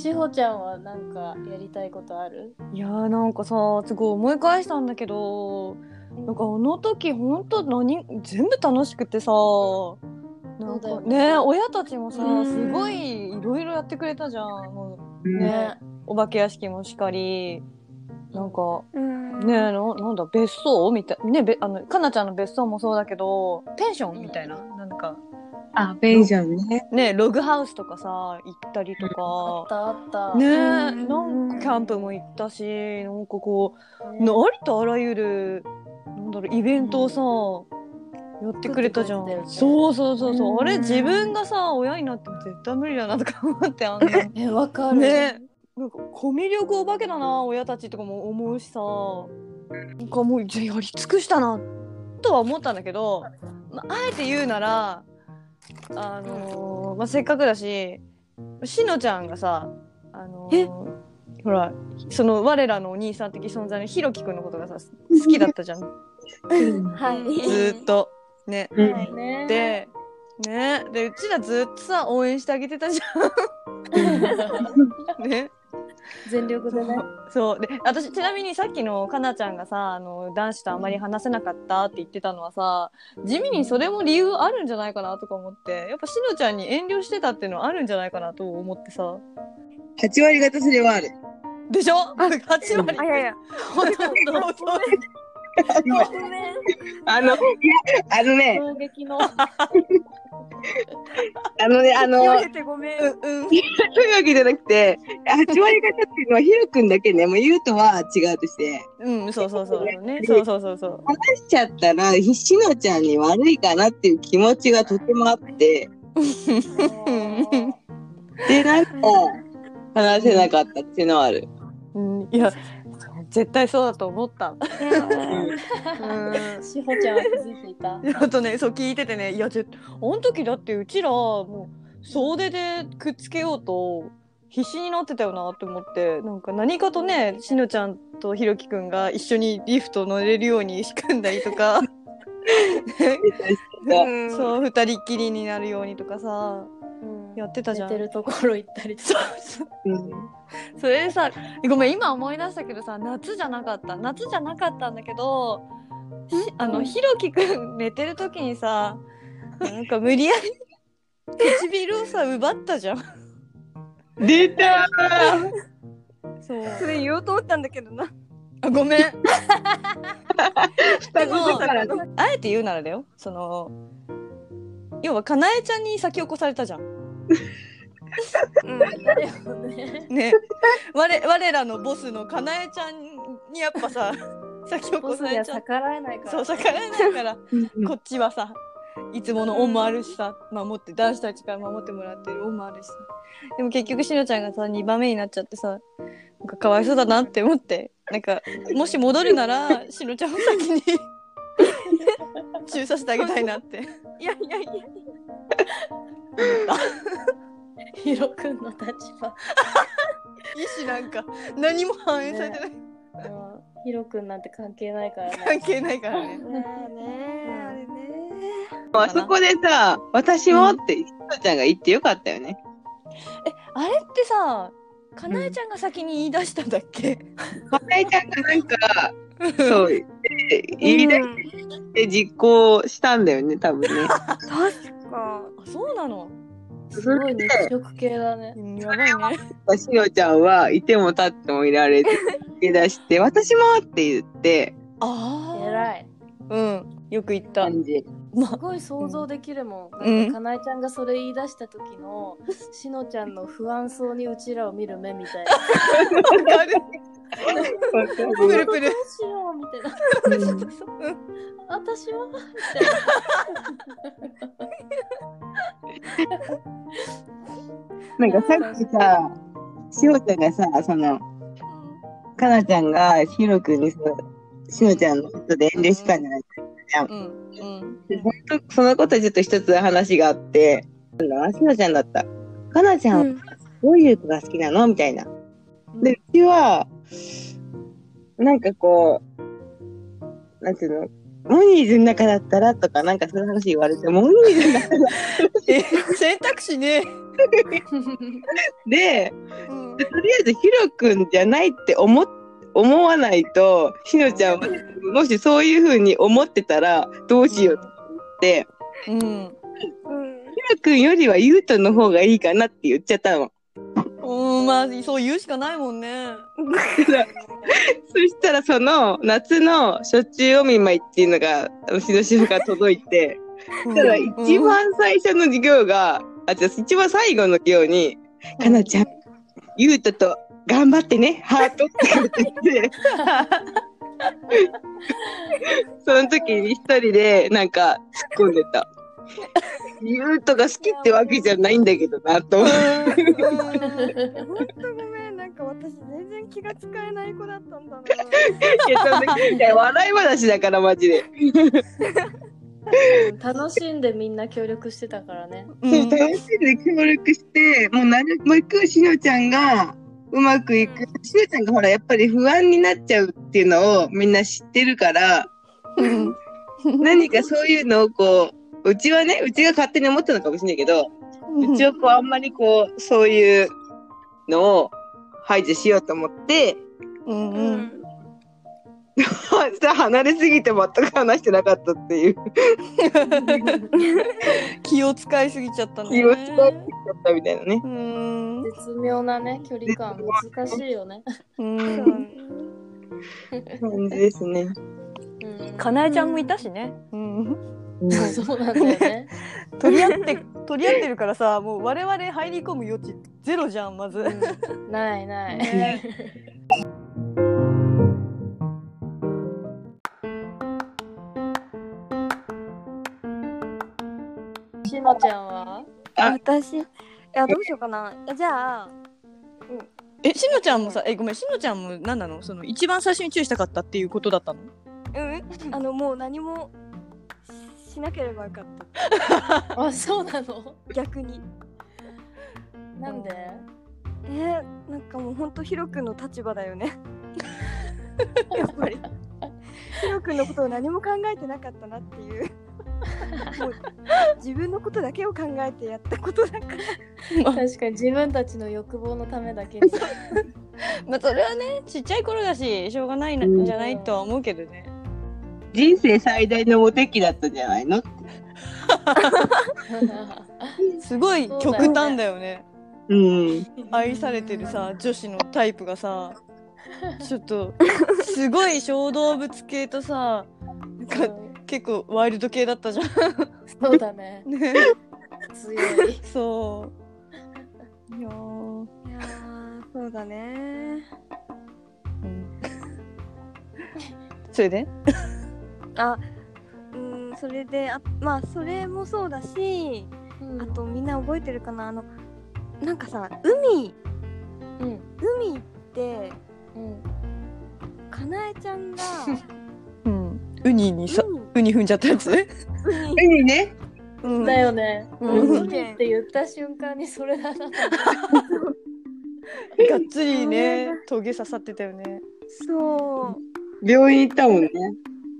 しほちゃんはなんかやりたいことある？いやーなんかさすごい思い返したんだけどなんかあの時ほんと何全部楽しくてさなんかねね。親たちもさうん。すごいいろいろやってくれたじゃん。もうねねお化け屋敷もしかり。なんかうん。ねななんだ別荘？みたいねべあのかなちゃんの別荘もそうだけどペンション？みたいな、なんかあ、ペンションね。ねログハウスとかさ行ったりとあかったあった。ねえうん。なんかキャンプも行ったしなんかこうね。なありとあらゆるなんだろうイベントをさ、やってくれたじゃん。そうそうそうそう、うん。あれ自分がさ親になっても絶対無理だなとか思ってあんな <laughs> え、わかる。ね。なんかコミュ力お化けだな親たちとかも思うしさ。なんかもうじゃあやり尽くしたなとは思ったんだけど、まあ、あえて言うならあのーまあ、せっかくだししのちゃんがさあのーえ？ほらその我らのお兄さん的存在のひろきくんのことがさ好きだったじゃん。ず <laughs> はい。ーっと。ね。うん。はいね。でね。でうちらずっとさ応援してあげてたじゃん。<laughs> ね全力でね。そうで私ちなみにさっきのかなちゃんがさあの男子とあまり話せなかったって言ってたのはさ地味にそれも理由あるんじゃないかなとか思ってやっぱしのちゃんに遠慮してたっていうのはあるんじゃないかなと思ってさ8割方それはある。でしょ <laughs> ?8 割あ、いやいや。ほとんどほとんどごめん。<laughs> あの、いや、あのね、衝撃の。<laughs> あのね、あの、言われてごめん。うんうん。そういうわけじゃなくて、8割方っていうのはヒロ君だけね、もう言うとは違うとして、うんそうそうそう。ねそうそうそうそう。しちゃったら、しのちゃんに悪いかなっていう気持ちがとてもあって、<laughs> で、なんか、話せなかったっていうのはある。うんいや絶対そうだと思った。うん。しほちゃんは気づいていた？あとねそう聞いててね。いやぜあの時だってうちらもう総出でくっつけようと必死になってたよなって思って。なんか何かとねしのちゃんとひろきくんが一緒にリフト乗れるように仕組んだりとか。うん。そう二人っきりになるようにとかさ。うんやってたじゃん。寝てるところ行ったりとか。うん。それでさごめん今思い出したけどさ夏じゃなかった。夏じゃなかったんだけどしあのひろきくん寝てる時にさなんか無理やり唇をさ奪ったじゃん。出たそう。それ言おうと思ったんだけどな。あごめん。ー双でも子だからね。あえて言うならだよ。その要はかなえちゃんに先を越されたじゃんうん。だよね。ね我我らのボスのかなえちゃんにやっぱさ <laughs> 先をボスには越されちゃっ逆らえないから。そう逆らえないからこっちはさいつもの恩もあるしさ守って男子たちから守ってもらってる恩もあるしさでも結局しのちゃんがさ2番目になっちゃってさなんかかわいそうだなって思ってなんかもし戻るならしのちゃんを先に中させてあげたいなっていやいやいや。<laughs> ヒロ君の立場。意思なんか何も反映されてないうんヒロ君なんて関係ないからね。関係ないからね。ねえねえあそこでさ、私もって、ひとちゃんが言ってよかったよね。あれってさ、かなえちゃんが先に言い出したんだっけ？かなえちゃんがなんか、<laughs> そう、言い出して実行したんだよね、多分ね。<laughs> 確かあ、そうなの？すごい日食系だね。うんやばいね。しのちゃんはいても立ってもいられて、<laughs> 言い出して、私もって言って、ああ。偉い。うん。よく言った。感じ。すごい想像できるもん。うんなんかかなえちゃんがそれ言い出した時のしのちゃんの不安そうにうちらを見る目みたいな。<laughs> プルプルどう。しようみたいな。私は？みたいな。なんかさっきさ、しおちゃんがさ、その、かなちゃんがひろくんにその、しのちゃんのことで遠慮したんじゃないうんうんそのことでちょっと一つ話があって、なんだしのちゃんだった。かなちゃんはうんどういう子が好きなの？みたいな。で、うちは、なんかこう、なんていうの、モニーズの中だったらとか、なんかそういう話言われて、モニーズの中だ <laughs> え選択肢ね。<laughs> で、うんでとりあえずヒロくんじゃないって思っ思わないと、しのちゃんは、もしそういう風に思ってたら、どうしようって、うん。うんヒロくんよりはユウトの方がいいかなって言っちゃったの。うん、まあそう言うしかないもんね。<laughs> そしたらその夏のしょっちゅうお見舞いっていうのが、私の主婦から届いて、そしたら一番最初の授業が、あ、じゃ一番最後の授業に、かなちゃん、ゆうとと頑張ってね、ハートって書いてて、<laughs> その時に一人でなんか突っ込んでた。ゆうとが好きってわけじゃないんだけどな、と思って。ほん。とごめん。なん。か私全然気が使えない子だったん。だないや笑い話だから、マジで。楽しん。でみん。な協力してたからね。そう、楽しん。で協力して、もうなるべくしのちゃん。がうまくいく。しのちゃん。がほら、やっぱり不安になっちゃうっていうのをみん。な知ってるから、何かそういうのをこう、うちはね、うちが勝手に思ってたのかもしれないけど、うちをこう、あんまりこう、そういうのを排除しようと思って、うんう <laughs> うんん離れすぎて全く話してなかったっていう、<laughs> 気を使いすぎちゃったね。気を使いすぎちゃったみたいなね。うん絶妙なね、距離感難しいよね。うん。<laughs> 感じですね。うんかなえちゃんもいたしね。うん。うんそうなんだよね。<laughs> 取り合って取り合ってるからさ、もう我々入り込む余地ゼロじゃんまず。うんないない。ねしのちゃんは？あ私いやどうしようかなじゃあえしのちゃんもさ、えごめんしのちゃんも何なの？その一番最初に注意したかったっていうことだったの？うんあのもう何もしなければよかった。<laughs> あ、そうなの？逆に。なんで？えー、なんかもうほんとヒロ君の立場だよね。<laughs> やっぱり。ヒロ君のことを何も考えてなかったなっていう。もう自分のことだけを考えてやったことだから。<laughs> 確かに自分たちの欲望のためだけに。まあそれはねちっちゃい頃だししょうがないん。じゃないとは思うけどね。人生最大のモテ期だったんじゃないの？<laughs> すごい極端だよね。うん。愛されてるさ女子のタイプがさちょっとすごい小動物系とさなんか結構ワイルド系だったじゃそうだね。ん。<laughs> ね強い。そう。いやーいやーそうだねうんそれで？あうんそれであまあそれもそうだしあとみんな覚えてるかな？あのなんかさ海うん。海ってうん。かなえちゃんが <laughs> うん。ウニにさ、海ウニ踏んじゃったやつ？海絵にね、うんだよね。うん海って言った瞬間にそれだな。<laughs> がっつりね、トゲ刺さってたよね。そう病院行ったもんね。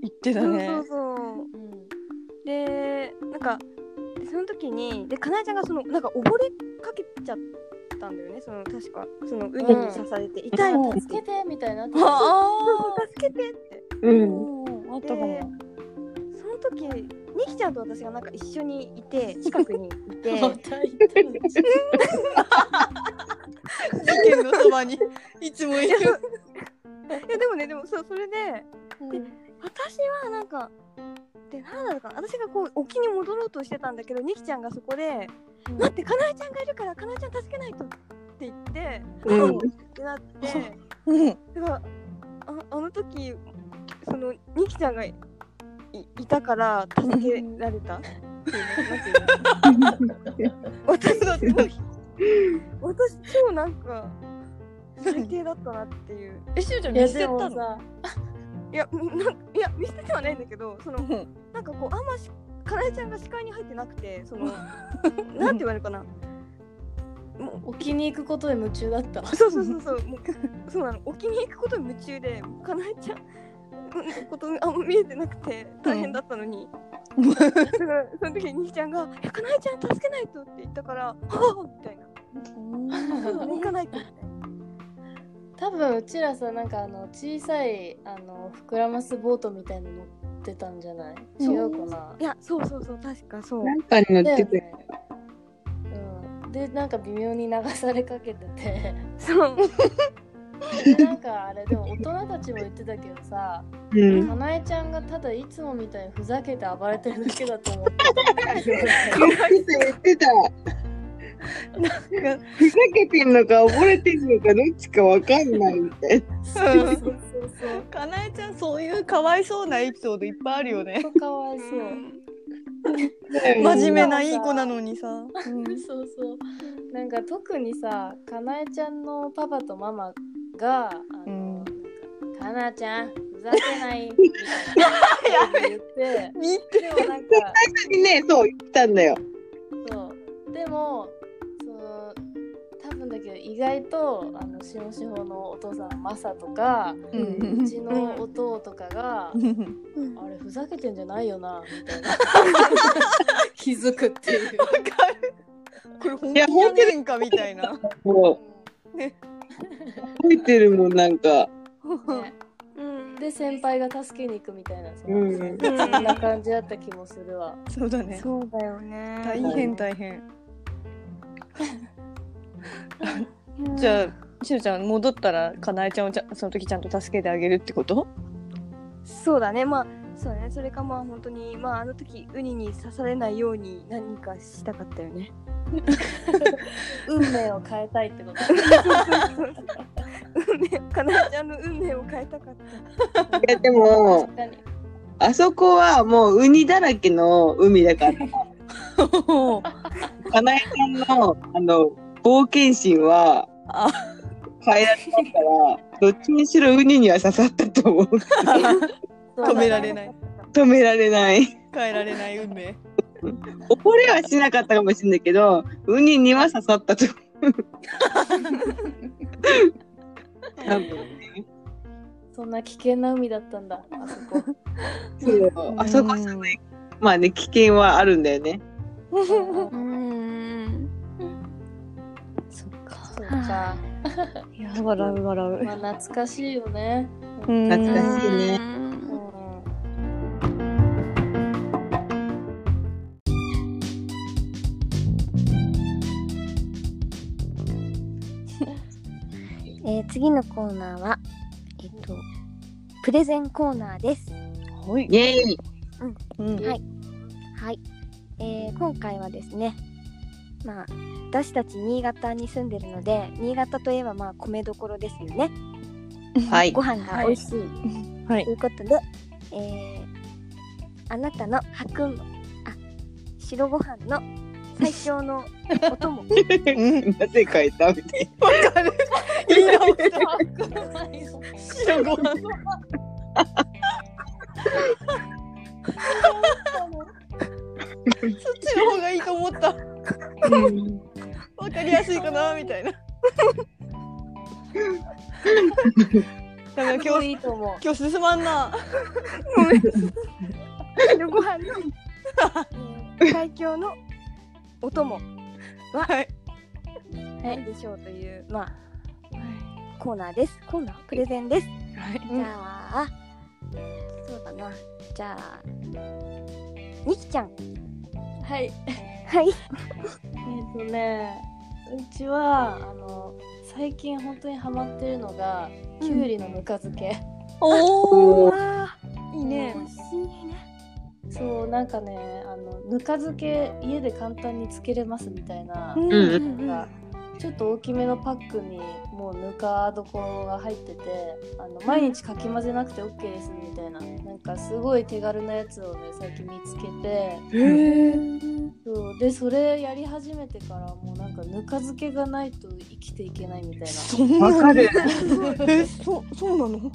言ってたね。そうそうそう。うんでなんかその時にでかなえちゃんがそのなんか溺れかけちゃったんだよね。その確かそのウニに刺されて、痛いうん。助けてみたいな。あそうそう助けてって。うん。ああったかも。でその時ニキちゃんと私がなんか一緒にいて近くにいて。また言ってる事件のそばにいつもいる。いやでもねでもそうそれで私はなんかでなんだろうかな。私がこう沖に戻ろうとしてたんだけどニキちゃんがそこで「待ってかなえちゃんがいるからかなえちゃん助けないと」って言ってうん。ってなってうん。だからああの時そのニキちゃんがいいたから助けられた私だって私超なんか最低だったなっていうえしゅうちゃん見捨てたのいやなんいや見捨ててはないんだけどそのうん。なんかこうあんましかなえちゃんが視界に入ってなくてそのなんて言われるかな。も沖に行くことで夢中だった。うそうそうそうそう。もうそうなの。沖に行くことに夢中でかなえちゃんのことあんま見えてなくて大変だったのに、だからその時に兄ちゃんが「いやかなえちゃん助けないと」って言ったから「はあ!」みたいな「行かないと」みたいな。多分うちらさなんかあの小さいあの膨らますボートみたいなの乗ってたんじゃない？違うかな？いやそうそうそう確かそう。なんかに乗ってて。ねうん、でなんか微妙に流されかけてて。そう。でなんかあれでも大人たちも言ってたけどさうん。かなえちゃんがただいつもみたいにふざけて暴れてるだけだと思ってた。言ってた言ってた。ふざけてんのか溺れてんのかどっちかわかんないみたいな。そうそうそう。そうかなえちゃんそういうかわいそうなエピソードいっぱいあるよね。かわいそう、真面目ないい子なのにさ、う <laughs> んそうそう。なんか特にさかなえちゃんのパパとママがあの、うん。かなちゃんふざけない。みたいな言って見て。でもなんか <laughs> ね、そう言ったんだよ。そう。でも意外とあのしもしほのお父さんマサとかうん。うちの弟とかが、うん。あれふざけてんじゃないよなみたいな。気づくっていう。わかる。これ本いや気やねんかみたいなもう、ね覚えてるもん、なんか。ね。うんで先輩が助けに行くみたいなさ、うん。そんな感じだった気もするわ。そうだね。そうだよね。大変大変。う <laughs> んじゃあしゅうちゃん戻ったらかなえちゃんをちゃその時ちゃんと助けてあげるってこと？そうだね。まあそうだね。それかまあ本当にまああの時ウニに刺されないように何かしたかったよね。<laughs> 運命を変えたいってこと？<laughs> 運命かなえちゃんの運命を変えたかった。いや、でも。あそこはもうウニだらけの海だから、<laughs> かなえちゃんの、あの、冒険心はあ変えられたから、どっちにしろウニには刺さったと思う。<laughs> 止められない止められない。変えられない運命溺れはしなかったかもしれないけど、ウニには刺さったと思う。多分ねそんな危険な海だったんだ、あそこ。そうあそこじゃない。まあね、危険はあるんだよね。<laughs> うんそうか。い。や <laughs> 笑う笑う。まあ懐かしいよね。うん。懐かしいね。うん。えー次のコーナーはえっとプレゼンコーナーです。はい。イェーイ。うん。はい。はい、えー今回はですねまあ私たち新潟に住んでるので新潟といえばまあ米どころですよね。はい。ご。飯が美味しい、はい。ということで、えーあなたの白米あ白ご飯の最強のお供。<laughs> うん。なぜ変えたみたいわかる。言い直した白ご飯。そっちの方がいいと思った。な。わかりやすいかなみたいなダメや今日いいと思う。今日進まんな。白ご飯の、えー最強のお供はい。何でしょうという、まあ、コーナーです。コーナープレゼンです。はい。じゃあ、そうだな。じゃあ、みきちゃん。はい。はい。えっとね、うちはあの最近本当にハマってるのが、きゅうりのぬか漬け。おお。わ <laughs> いいね美。味しいね。そうなんかねあのぬか漬け家で簡単につけれますみたいな、うんうんなんかちょっと大きめのパックにもうぬか床が入っててあの毎日かき混ぜなくて OK ですみたいななんかすごい手軽なやつをね最近見つけてへえ。そうでそれやり始めてからもうなんかぬか漬けがないと生きていけないみたいなそんなわかる。え、そそうなの？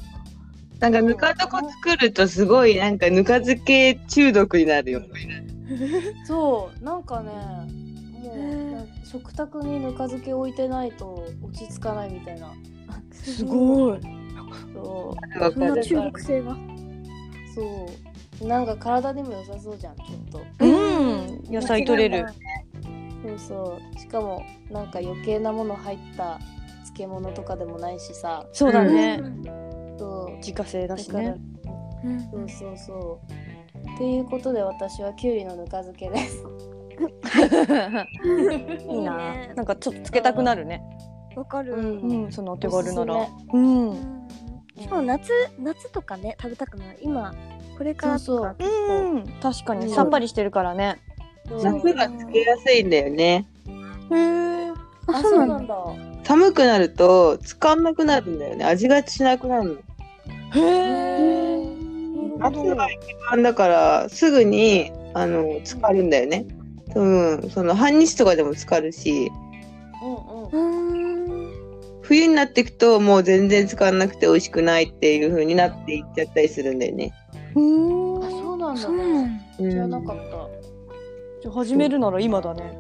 なんかぬか床作るとすごいなんかぬか漬け中毒になるよ。そうなんかね食卓にぬか漬け置いてないと落ち着かないみたいなすごい。そう。そんな中毒性が。そうなんか体にも良さそうじゃんちょっとうん。野菜取れる。そうそうしかもなんか余計なもの入った漬物とかでもないしさそうだね。そう自家製だしね。うんそうそうそうっていうことで私はきゅうりのぬか漬けです <laughs> いいなね。なんかちょっとつけたくなるね。わかる。うん、そのお手軽なら。うん。うん。しかも夏夏とかね食べたくなる今これからとか結構確かにうんさっぱりしてるからね。夏がつけやすいんだよね。へえ。あそうなんだ寒くなると使わなくなるんだよね。味がしなくなるの。へえ。夏が一番だからすぐにあの浸かるんだよね。うん、その半日とかでも浸かるし、うんうん冬になっていくともう全然使わなくて美味しくないっていう風になっていっちゃったりするんだよね。うん。あそうなんだね知らなかったじゃあ始めるなら今だね。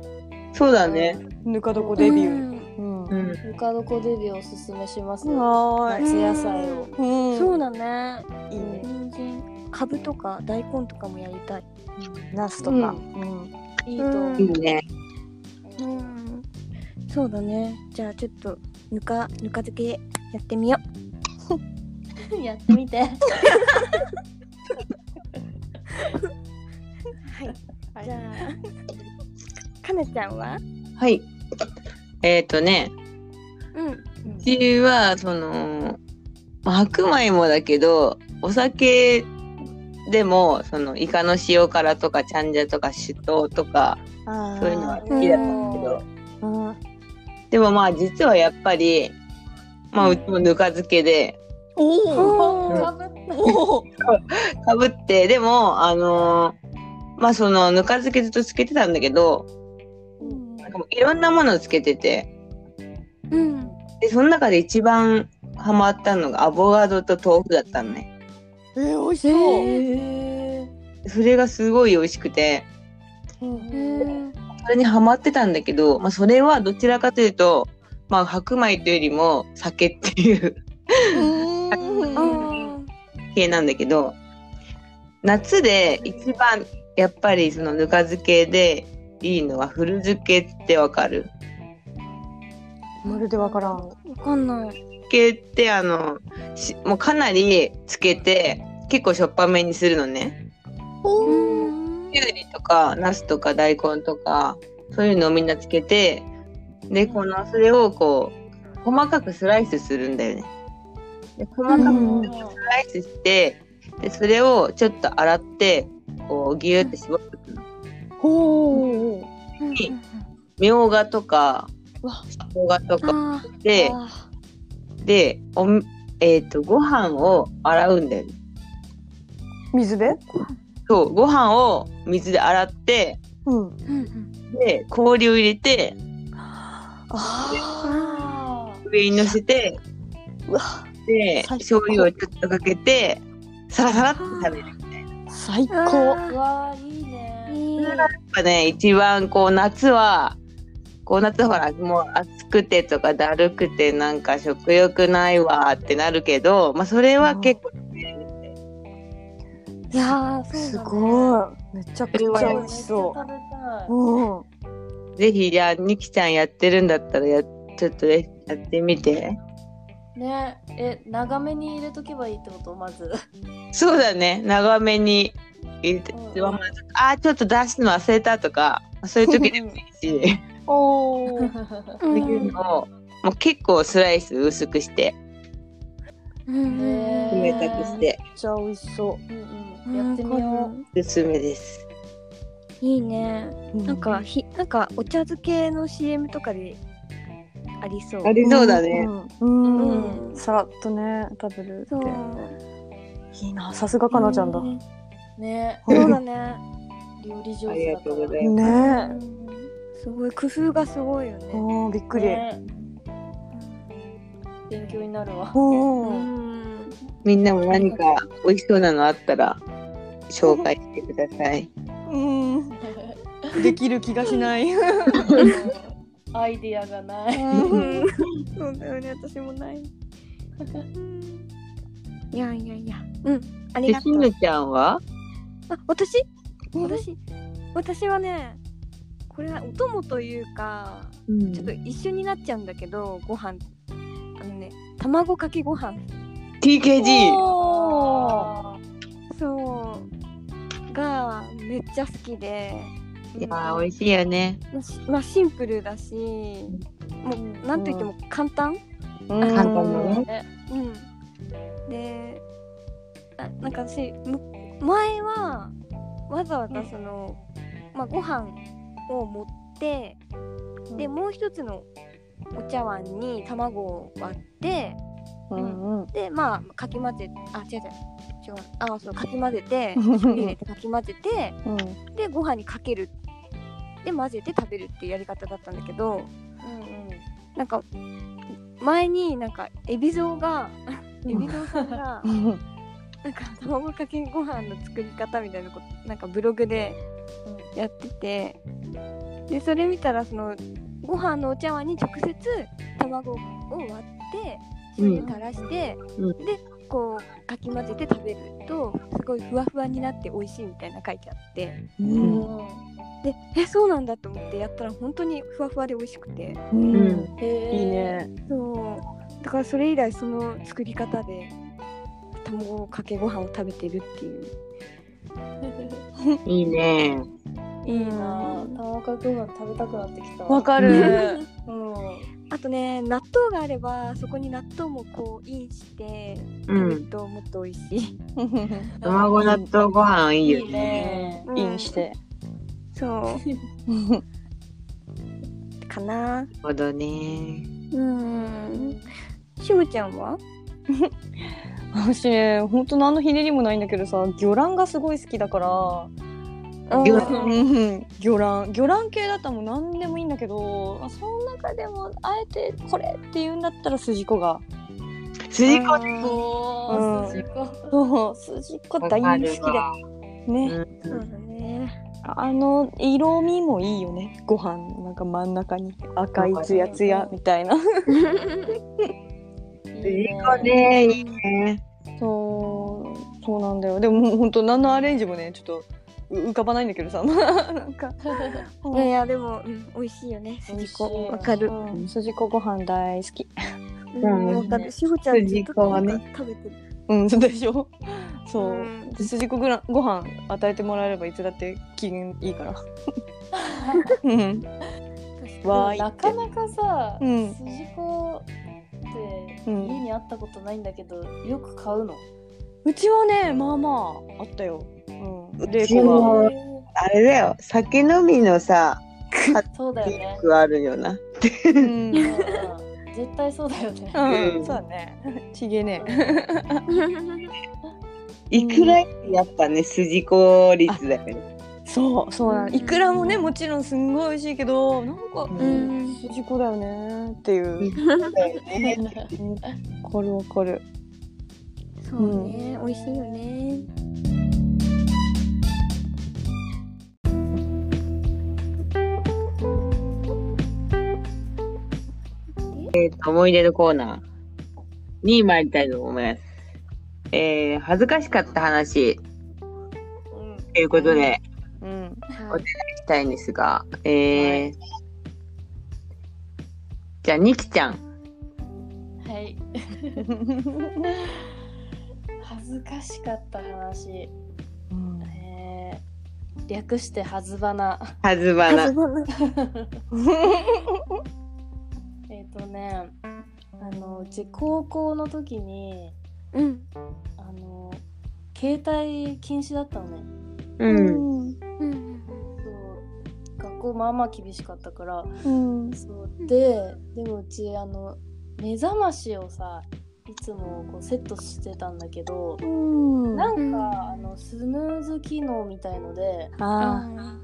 そうだね。ぬか床デビュー。うんうん。はうん。ぬか床デビューおすすめしますよーい。夏野菜をうんそうだねいいね。人参かぶとか大根とかもやりたいナスとか。いいと思う。いいね。うん。そうだね。じゃあちょっとぬかぬか漬けやってみよ <laughs> やってみて。う <laughs> じゃあかなちゃんは？はい。えっ、ー、とね、うん。うちはその、まあ白米もだけど、お酒でもそのイカの塩辛とかチャンジャとか酒盗とかあそういうのは好きだったんだけど、うん。でもまあ実はやっぱり、まあうちもぬか漬けでおお。おかぶっ。かぶって、でもあのーまあそのぬか漬けずっとつけてたんだけど、なんいろんなものをつけてて、うんで、その中で一番ハマったのがアボカドと豆腐だったのね。えー、美味しそう。へそれがすごい美味しくて、うんへーそれにハマってたんだけど、まあそれはどちらかというと、まあ白米というよりも酒っていう。系なんだけど、夏で一番やっぱりそのぬか漬けでいいのは古漬けってわかる？まるでわからん。わかんない漬けってあのしもうかなりつけて結構しょっぱめにするのね。うんきゅうりとかナスとか大根とかそういうのをみんなつけてでこのそれをこう細かくスライスするんだよね。で細かくうんスライスしてでそれをちょっと洗ってこうギューって絞ってくの。ほう。みょうがとかうわ生姜とかあであでおえっ、とご飯を洗うんだよね。水で？そうご飯を水で洗ってうん。で氷を入れて上に乗せてーうわで醤油をちょっとかけてサラサラって食べるみたいな。やっ最高。わーいいねーいいぱね一番こう夏はこうなったらほらもう暑くてとかだるくてなんか食欲ないわってなるけど、まあ、それは結構いやーそうだ、ね、すごい。めちゃくちゃ美味しそ。う。うん。ぜひじゃあニキちゃんやってるんだったらやちょっとやってみて。ねえ、長めに入れとけばいいってこと？まず。そうだね。長めに。入れて、うんまああーちょっと出すの忘れたとかそういう時でもいいしおっていうのをもう結構スライス薄くして。冷たくして。めっちゃ美味しそう。んうん、やってみよう。おすすめです。いいね。うなんかひなんかお茶漬けの CM とかでありそう。ありそうだね。うん、うんうん。さらっとね食べるってそう。いいなさすがかなちゃんだ、ね。ね。そうだね。料理上ありが手だから。とうございます。ねすごい工夫がすごいよね。おーびっくり、ね。勉強になるわ。みんなも何か美味しそうなのあったら紹介してください。うん。できる気がしない。<laughs> アイディアがない。うん。そうだよね。私もない。いやいやいや。うん。ありで、がとう。しぬちゃんは？あ私？私？私はねこれはお供というかちょっと一緒になっちゃうんだけどご飯。あのね卵かけご飯。TKG! おそう。がめっちゃ好きで。いやー、美味しいよね。まあシンプルだしもうなんといっても簡単？ー簡単だね。ねうん。であなんか私む前はわざわざその、まあ、ご飯を持ってでもう一つのお茶碗に卵を割ってうんうん。でまあかき混ぜあ違う違う。違う。あそうかき混ぜて入れてかき混ぜてうん。でご飯にかける。で混ぜて食べるっていうやり方だったんだけどうんなんか前になんか海老蔵が海老蔵さんがなんか卵かけご飯の作り方みたいなことなんかブログでやっててでそれ見たらそのご飯のお茶碗に直接卵を割って醤油垂らして、うん。でこうかき混ぜて食べるとすごいふわふわになって美味しいみたいな書いてあって。うん。でえそうなんだと思ってやったら本当にふわふわで美味しくて。うん。いいね。そう。だからそれ以来その作り方で卵かけご飯を食べてるっていう。いいね。いいなぁ。卵かけご飯食べたくなってきた。わかるうん。あとね納豆があればそこに納豆もこうインしてうん。食べるともっと美味しい、<laughs> 卵納豆ご飯いいよいいね。ね。うんインしてそう <laughs> かななるほどね。うんしむちゃんは？<laughs> 私ねほんと何のひねりもないんだけどさ魚卵がすごい好きだから魚うん。うん <laughs> 魚卵。魚卵系だったらもう何でもいいんだけどまあその中でもあえてこれって言うんだったら筋子が。筋子筋子。そう筋子大好きでね、そうだね。あの色味もいいよね。ご飯なんか真ん中に。赤いツヤツヤみたいな。<laughs> 筋子ね、いいね。そうそうなんだよ。でももうほんと何のアレンジもねちょっとう浮かばないんだけどさ。なんか。<laughs> いやいやでも、うん、美味しいよね。筋子美味しい。わかる。うん。筋子ご飯大好き。うんわかる。しほちゃんずっ筋と子はね食べてる。うんそうでしょ。そう、うん。で筋子ごらご飯与えてもらえればいつだって機嫌いいから。<laughs> うわなかなかさ、うん。筋子ってうん。家にあったことないんだけど、よく買うの。うちはねまあまああったようん。う玲子ちもがあれだよ、酒飲みのさ、<laughs> そうだよね。あるよな。うん。うんうん絶対そうだよね。うん。うん。そうだね。ちげえね。<laughs> いくらやっぱね、筋子率だよね。そうそうなの。いくらもねもちろんすんごい美味しいけどなんかうん。筋子だよね。っていう。ねうん。<laughs> わかるわかる。そうね。美味しいよねえっ、と、思い出のコーナーに参りたいと思います。えー、恥ずかしかった話ということで、うん。はいしたいんですが、えー、じゃあ、にきちゃん。はい。恥ずかしかった話。えー、略してはずばな。はずばな。<laughs> とね、あのうち高校の時にうんあの携帯禁止だったのね。うん。うんそう学校まあまあ厳しかったから。うん。そうででもうちあの目覚ましをさいつもこうセットしてたんだけど、うん。なんか、うんあのスヌーズ機能みたいのでああ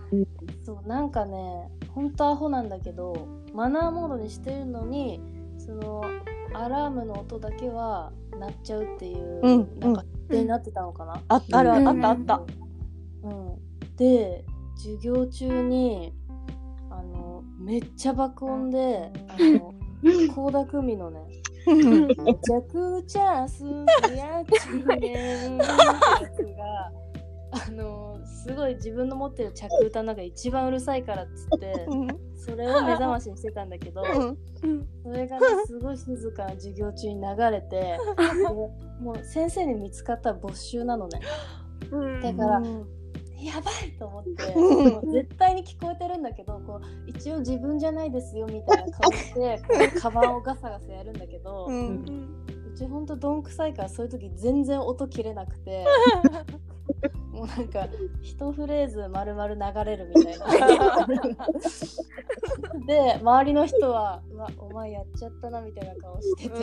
そうなんかねほんとアホなんだけどマナーモードにしてるのにそのアラームの音だけは鳴っちゃうっていう、うんなんかになってたのかな、あ。ああるあうんあったあった。うん、で授業中にあのめっちゃ爆音であの <laughs> 倖田來未のねうん「弱チャンスやちねん」ってやつがあのすごい自分の持ってる着歌の中で一番うるさいからっつってそれを目覚ましにしてたんだけどうん。それがね <laughs> すごい静かな授業中に流れてで <laughs> もう先生に見つかったら没収なのね。うん。だからうんやばいと思って絶対に聞こえてるんだけどこう一応自分じゃないですよみたいな顔してカバンをガサガサやるんだけど、ううんちほんとどんくさいからそういう時全然音切れなくて。<laughs> もうなんか一フレーズ丸々流れるみたいな。で周りの人は「うわお前やっちゃったな」みたいな顔してて。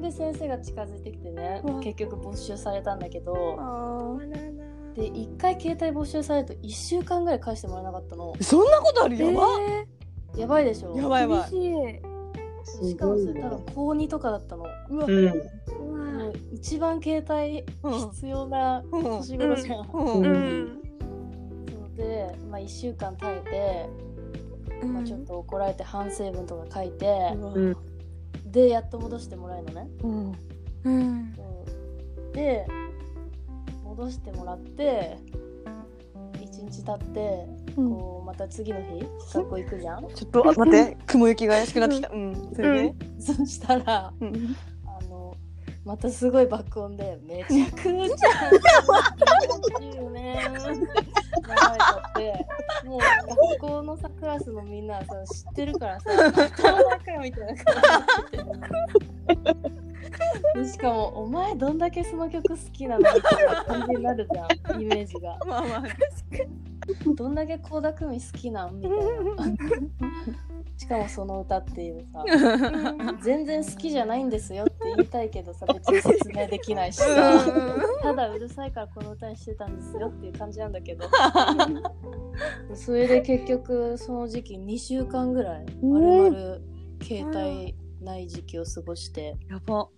で先生が近づいてきてねうん。結局没収されたんだけど。あで1回携帯没収されると1週間ぐらい返してもらえなかったの。ーそんなことある？やば。やばいでしょ。やばいやばい。厳しかもそれ多分高2とかだったの。うわ。うん。うわもう一番携帯うん必要なうん。年頃じゃん、うん。ううん。んそうで、まあ、1週間耐えて、まあ、ちょっと怒られて反省文とか書いて、うん。でやっと戻してもらえるのね、うん。うん。そうで戻してもらって1日経ってうん。こうまた次の日学校行くじゃん？<laughs> ちょっとあ待って雲行きが怪しくなってきた。うん。それで？そしたらうん。あのまたすごい爆音で「めちゃくちゃ。<laughs> 40年」って流れちゃってもう学校のさクラスのみんなはさ知ってるからさ「頭の中よ」みたいな感じになっててで <laughs> <laughs> しかも「お前どんだけその曲好きなの?」みたいな感じになるじゃんイメージが。<laughs> まあまあ。どんだけ倖田來未好きなんみたいな。<laughs> しかもその歌っていうさ全然好きじゃないんですよって言いたいけどさ別に説明できないしさただうるさいからこの歌にしてたんですよっていう感じなんだけどそれで結局その時期2週間ぐらいまるまる携帯ない時期を過ごしてやば。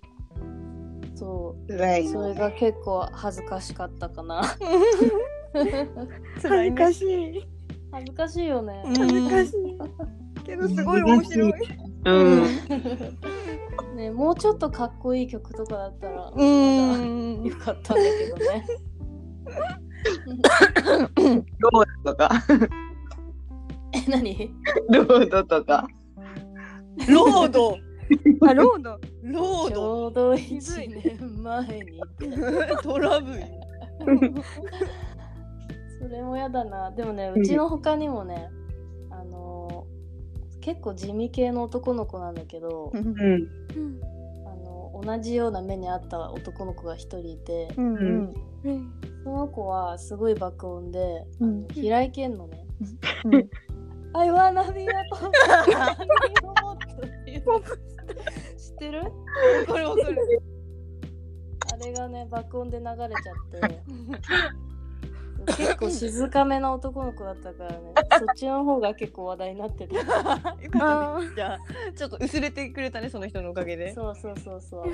そ辛い。それが結構恥ずかしかったかな。恥ずかしい恥ずかしいよね、うん恥ずかしいけどすごい面白い。うん。ねもうちょっとかっこいい曲とかだったらうん。よかったんだけどね。ロードとか。え、何？ロードとか。ロード。<laughs> あロードローちド。ょうど1年前に。<laughs> トラブル。<laughs> それもやだな。でもね、うちの他にもね、あのー結構地味系の男の子なんだけど、うん。うんあの同じような目にあった男の子が一人いて、うんうんうんその子はすごい爆音で、あうんの平井堅のね、うん I wanna be a pop <laughs> ってる？これわかる。あれがね爆音で流れちゃって。結構静かめな男の子だったからね。そっちの方が結構話題になっててよかったねあじゃあちょっと薄れてくれたねその人のおかげで。そうそうそうそう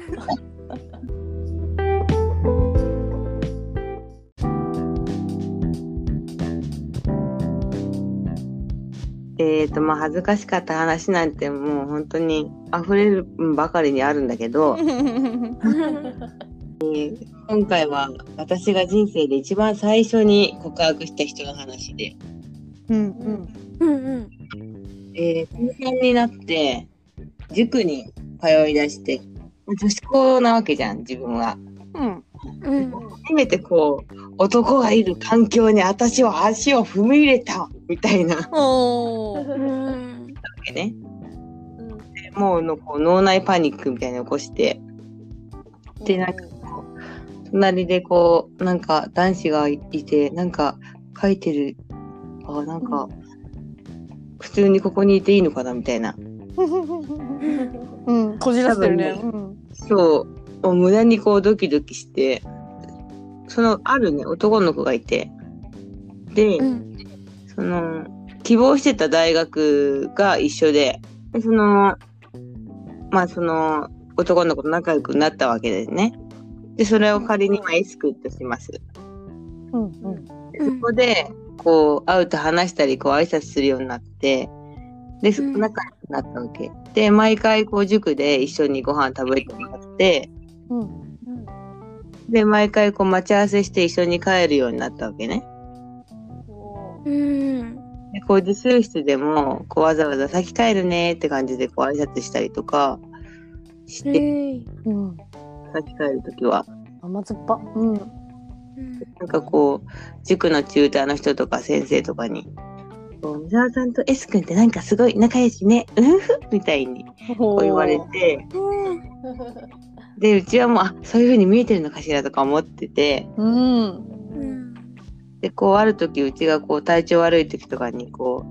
えっ、と、まあ、恥ずかしかった話なんてもう本当に溢れるばかりにあるんだけど、<laughs> 今回は私が人生で一番最初に告白した人の話で、うんうんうんうん。えー、になって塾に通い出して、女子校なわけじゃん、自分は。うんうん。初めてこう、男がいる環境に私は足を踏み入れたみたいな。わお <laughs> ね。うん。もうのこう脳内パニックみたいなの起こして、でなんかこう隣でこう、なんか男子がいて、なんか書いてる、あ、なんか、普通にここにいていいのかなみたいな。<laughs> うん。こじらせてるね。多うんそう無駄にこうドキドキして、その、あるね、男の子がいて、で、うん。その、希望してた大学が一緒で、でその、まあその、男の子と仲良くなったわけですね。で、それを仮にまあエスクとします。うんうんでそこで、こう、会うと話したり、こう、挨拶するようになって、で、仲良くなったわけ。で、毎回、こう、塾で一緒にご飯食べてもらって、うんで、毎回、こう、待ち合わせして一緒に帰るようになったわけね。おうん。で、こう、自習室でも、こう、わざわざ先帰るねって感じで、こう、挨拶したりとかして。うん先帰るときは。甘酸っぱうんうんなんかこう、塾のチューターの人とか先生とかに、こう、三沢さんと S 君ってなんかすごい仲良しね、うん？ふみたいにこう言われて、で、うちはもう、あ、そういう風に見えてるのかしらとか思ってて、うんうん。で、こう、ある時、うちがこう、体調悪い時とかに、こ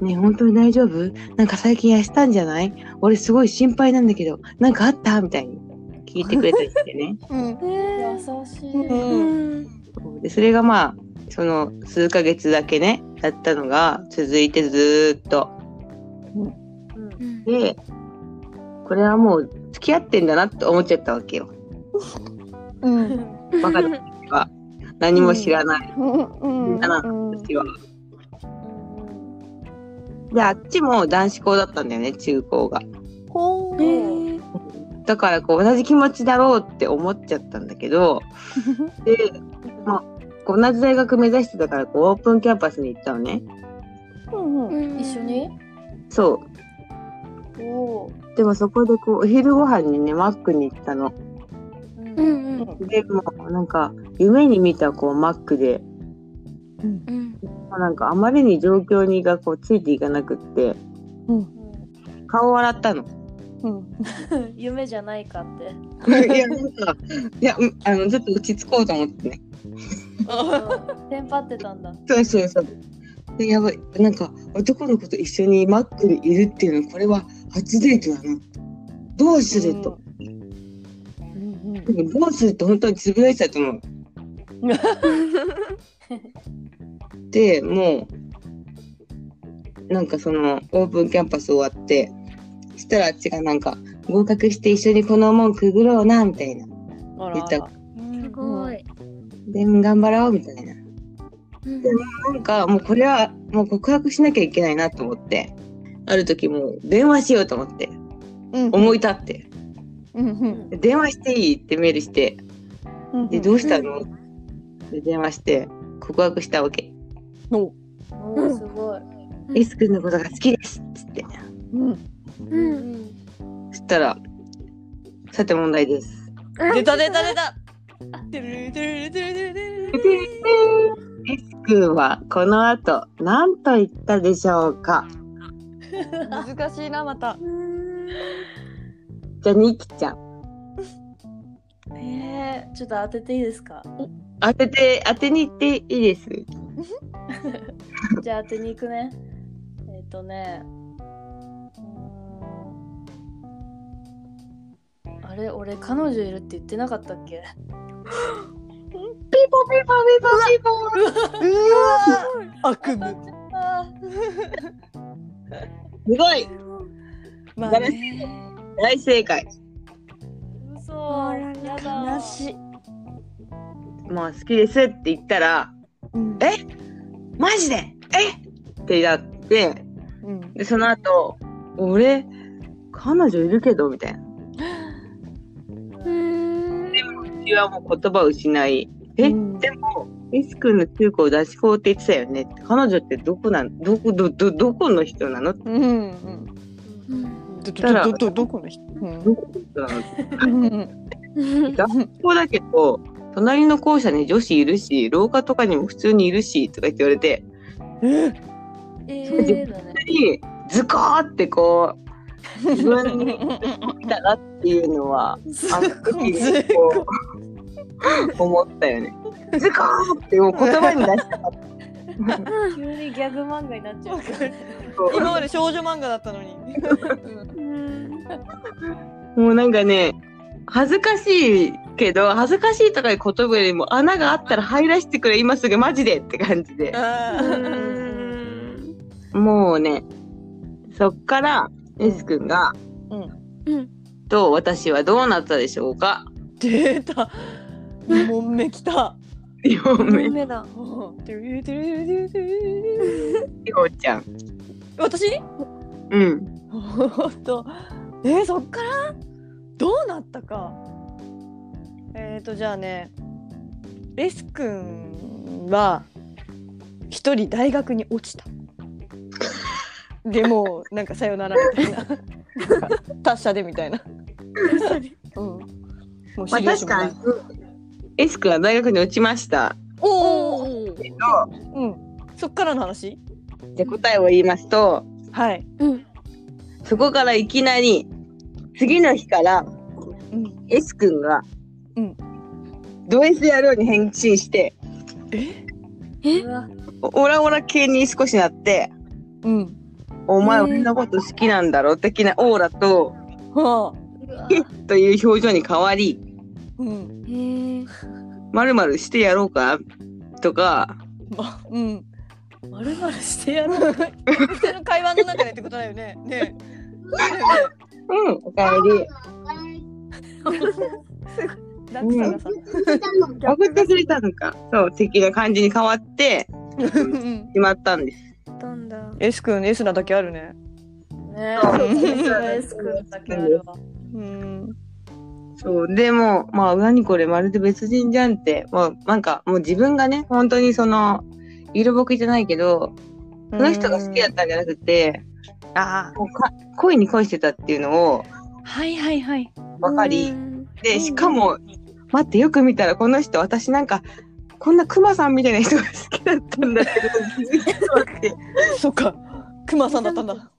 う、ねえ本当に大丈夫？なんか最近痩せたんじゃない？俺すごい心配なんだけど、なんかあった？みたいに聞いてくれたりしてね。<laughs> うん。優しい。うん。で、それがまあ、その数ヶ月だけね、だったのが続いてずーっと。うん。で、これはもう付き合ってんだなって思っちゃったわけよ。うんバカな時は何も知らない。うんだな、私は。で、あっちも男子校だったんだよね、中高が。ほへーえ。だからこう同じ気持ちだろうって思っちゃったんだけど、<laughs> で、まあ、同じ大学目指してたからこうオープンキャンパスに行ったのね。うんうんうん一緒に？そおおう。でもそこでこうお昼ご飯にね、マックに行ったの。ー。うんうんで、もうなんか夢に見たこうマックで、うん。まあなんかあまりに状況にがこうついていかなくって、顔笑ったの。うん <laughs> 夢じゃないかって。<laughs> いや、なんか、いや、うんあの、ちょっと落ち着こうと思ってね。<laughs> テンパってたんだ。そうそうそう。で、やばい。なんか、男の子と一緒にマックでいるっていうのは、これは初デートだな。どうすると。うんでもどうするって本当につぶやいてたと思う。<laughs> で、もう、なんかその、オープンキャンパス終わって、そしたらあっちがなんか、合格して一緒にこの門くぐろうな、みたいな。あ言ったらすごい。で、頑張ろう、みたいな。うんなんかもうこれはもう告白しなきゃいけないなと思って、ある時もう電話しようと思って、うん思い立って、うんうん。で電話していいってメールして、うんで、どうしたの？で電話して告白したわけ。お。おおすごい。うん。S 君のことが好きです。っつって。うん。うん。そしたら、さて問題です。出た出た。出たてるてるてるてるてる S 君はこの後何と言ったでしょうか？難しいなまたうん <laughs> じゃあ、ニキちゃん。えー、ちょっと当てていいですか？当てて、当てに行っていいです？<laughs> じゃあ当てに行くね。えっ、とね。あれ俺彼女いるって言ってなかったっけ？ピポピポピポピポうわ悪夢すごいまあね大正解。嘘あらやだ悲しいもう好きですって言ったら、うんえマジでえってなって、うんで、その後、俺、彼女いるけど、みたいな。うん。うちはもう言葉を失い、え、うん。でも、エス君の中古を出し子って言ってたよね。って。彼女ってどこなん、どこ、ど、ど、どこの人なの？うんうん。うん。どどどどこの人？うん。どこの人なの？う <laughs> ん学校だけど、隣の校舎に女子いるし、廊下とかにも普通にいるし、とか言って言われて、え？えー、だね。にズコーってこう、自分に来たなっていうのは、あの時にこう、<laughs> <laughs> 思ったよね。ズコーってもう言葉に出したかった。急にギャグ漫画になっちゃう。今まで少女漫画だったのに。うん。もうなんかね、恥ずかしいけど、恥ずかしいとかいう言葉よりも穴があったら入らせてくれ、今すぐマジでって感じで。もうね、そっから、エス君が、うん。うん。と私はどうなったでしょうか？出た2問目きた。4名、目。だ。りょうちゃん。私うん。ほんと。えー、そっから？どうなったか。えっ、ー、とじゃあね。レス君は一人大学に落ちた。でもうなんかさよならみたいな。<laughs> 達者でみたいな。うん。もうまあ知り合いしもなかに、エス君は大学に落ちました。おおけど、うん。そっからの話？じゃあ答えを言いますと、はい。うん。そこからいきなり、次の日から、うん。エス君が、うん。ド S 野郎に変身して、え？うわオラオラ系に少しなって、うん。お前俺のこと好きなんだろ的なオーラと、はあ。という表情に変わり、うんへえ。まるまるしてやろうか？とか、まうんまるまるしてやる。普通の会話の中でってことだよね。ねうん、おかえり。え。ダックさんがさ。送ってくれたのか。そう、的な感じに変わってうんしまったんです。たんだ。S 君 S なだけあるね。ねえ、エス君だけあるわ。うん。そう、でも、まあ、何これ、まるで別人じゃんって、もう、なんか、もう自分がね、本当にその、色ぼけじゃないけど、その人が好きだったんじゃなくて、ああ。もうか恋に恋してたっていうのをはいはいはい。分かりう、んで、しかも、待って、よく見たら、この人、私なんか、こんなクマさんみたいな人が好きだったんだけど、気づいたわって。<laughs> そっか。クマさんだったんだ。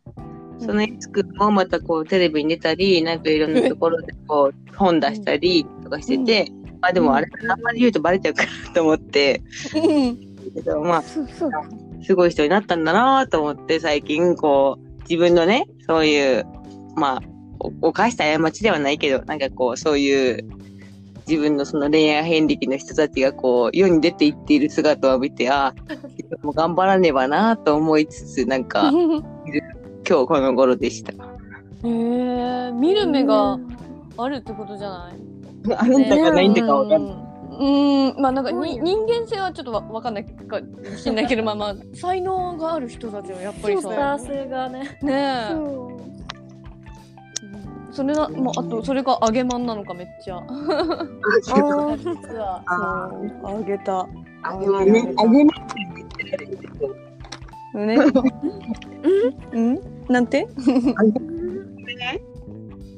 そのエス君もまたこうテレビに出たり、なんかいろんなところでこう本出したりとかしてて、まあでもあれ、あんまり言うとバレちゃうかなと思って、うん。けどまあ。すごい人になったんだなと思って最近こう、自分のね、そういう、まあ、お犯した過ちではないけど、なんかこう、そういう、自分のその恋愛遍歴の人たちがこう、世に出ていっている姿を見て、ああ、自分も頑張らねばなと思いつつ、なんか、<laughs> 今日この頃でした。へえ、見る目があるってことじゃない？あるんだかないんだかわかんない。うん、まあなんかに人間性はちょっとわわかんないかもしれないけど、まあまあ才能がある人たちはやっぱりスターさ、性がね。ねえ、そう。それな、まああとそれが揚げまんなのかめっちゃ。あー実は。あそう揚げた。あげまね、あげまって言ってられるけど、ね。<laughs> うん？なんて？ね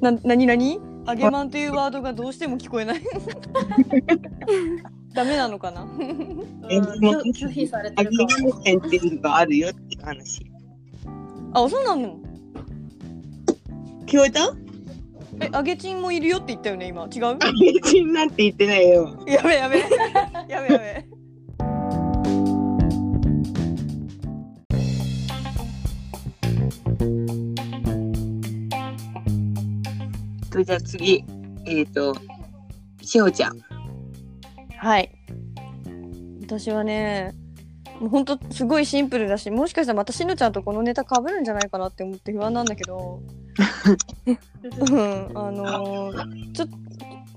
ななになに？揚げまんというワードがどうしても聞こえない。<laughs> ダメなのかな？拒拒否されてるかっていうのがあるよって話。あ、そうなの？聞こえた？え、揚げチンもいるよって言ったよね今。違う？あげちんなんて言ってないよ。やべやべやべやべ。とじゃあ次、えっ、と、しほちゃん。はい。私はね、もうほんとすごいシンプルだし、もしかしたらまたしのちゃんとこのネタ被るんじゃないかなって思って不安なんだけど、あのーちょ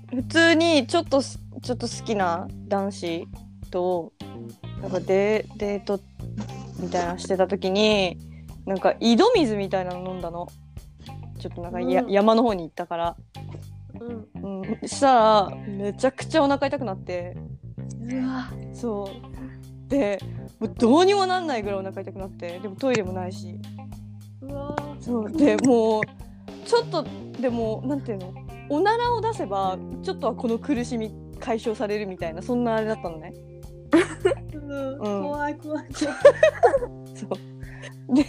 普通にちょっとちょっと好きな男子となんかデデートみたいなしてた時になんか井戸水みたいなの飲んだのちょっとなんかや、うん。山の方に行ったから、うん。うん、したらめちゃくちゃお腹痛くなって。うわ。そう。でもうどうにもなんないぐらいお腹痛くなって。でもトイレもないし。うわ。そう。でもうちょっとでもなんていうの？おならを出せばちょっとはこの苦しみ解消されるみたいなそんなあれだったのね。<laughs> うん。うん。怖い怖い怖い。<laughs> そうでい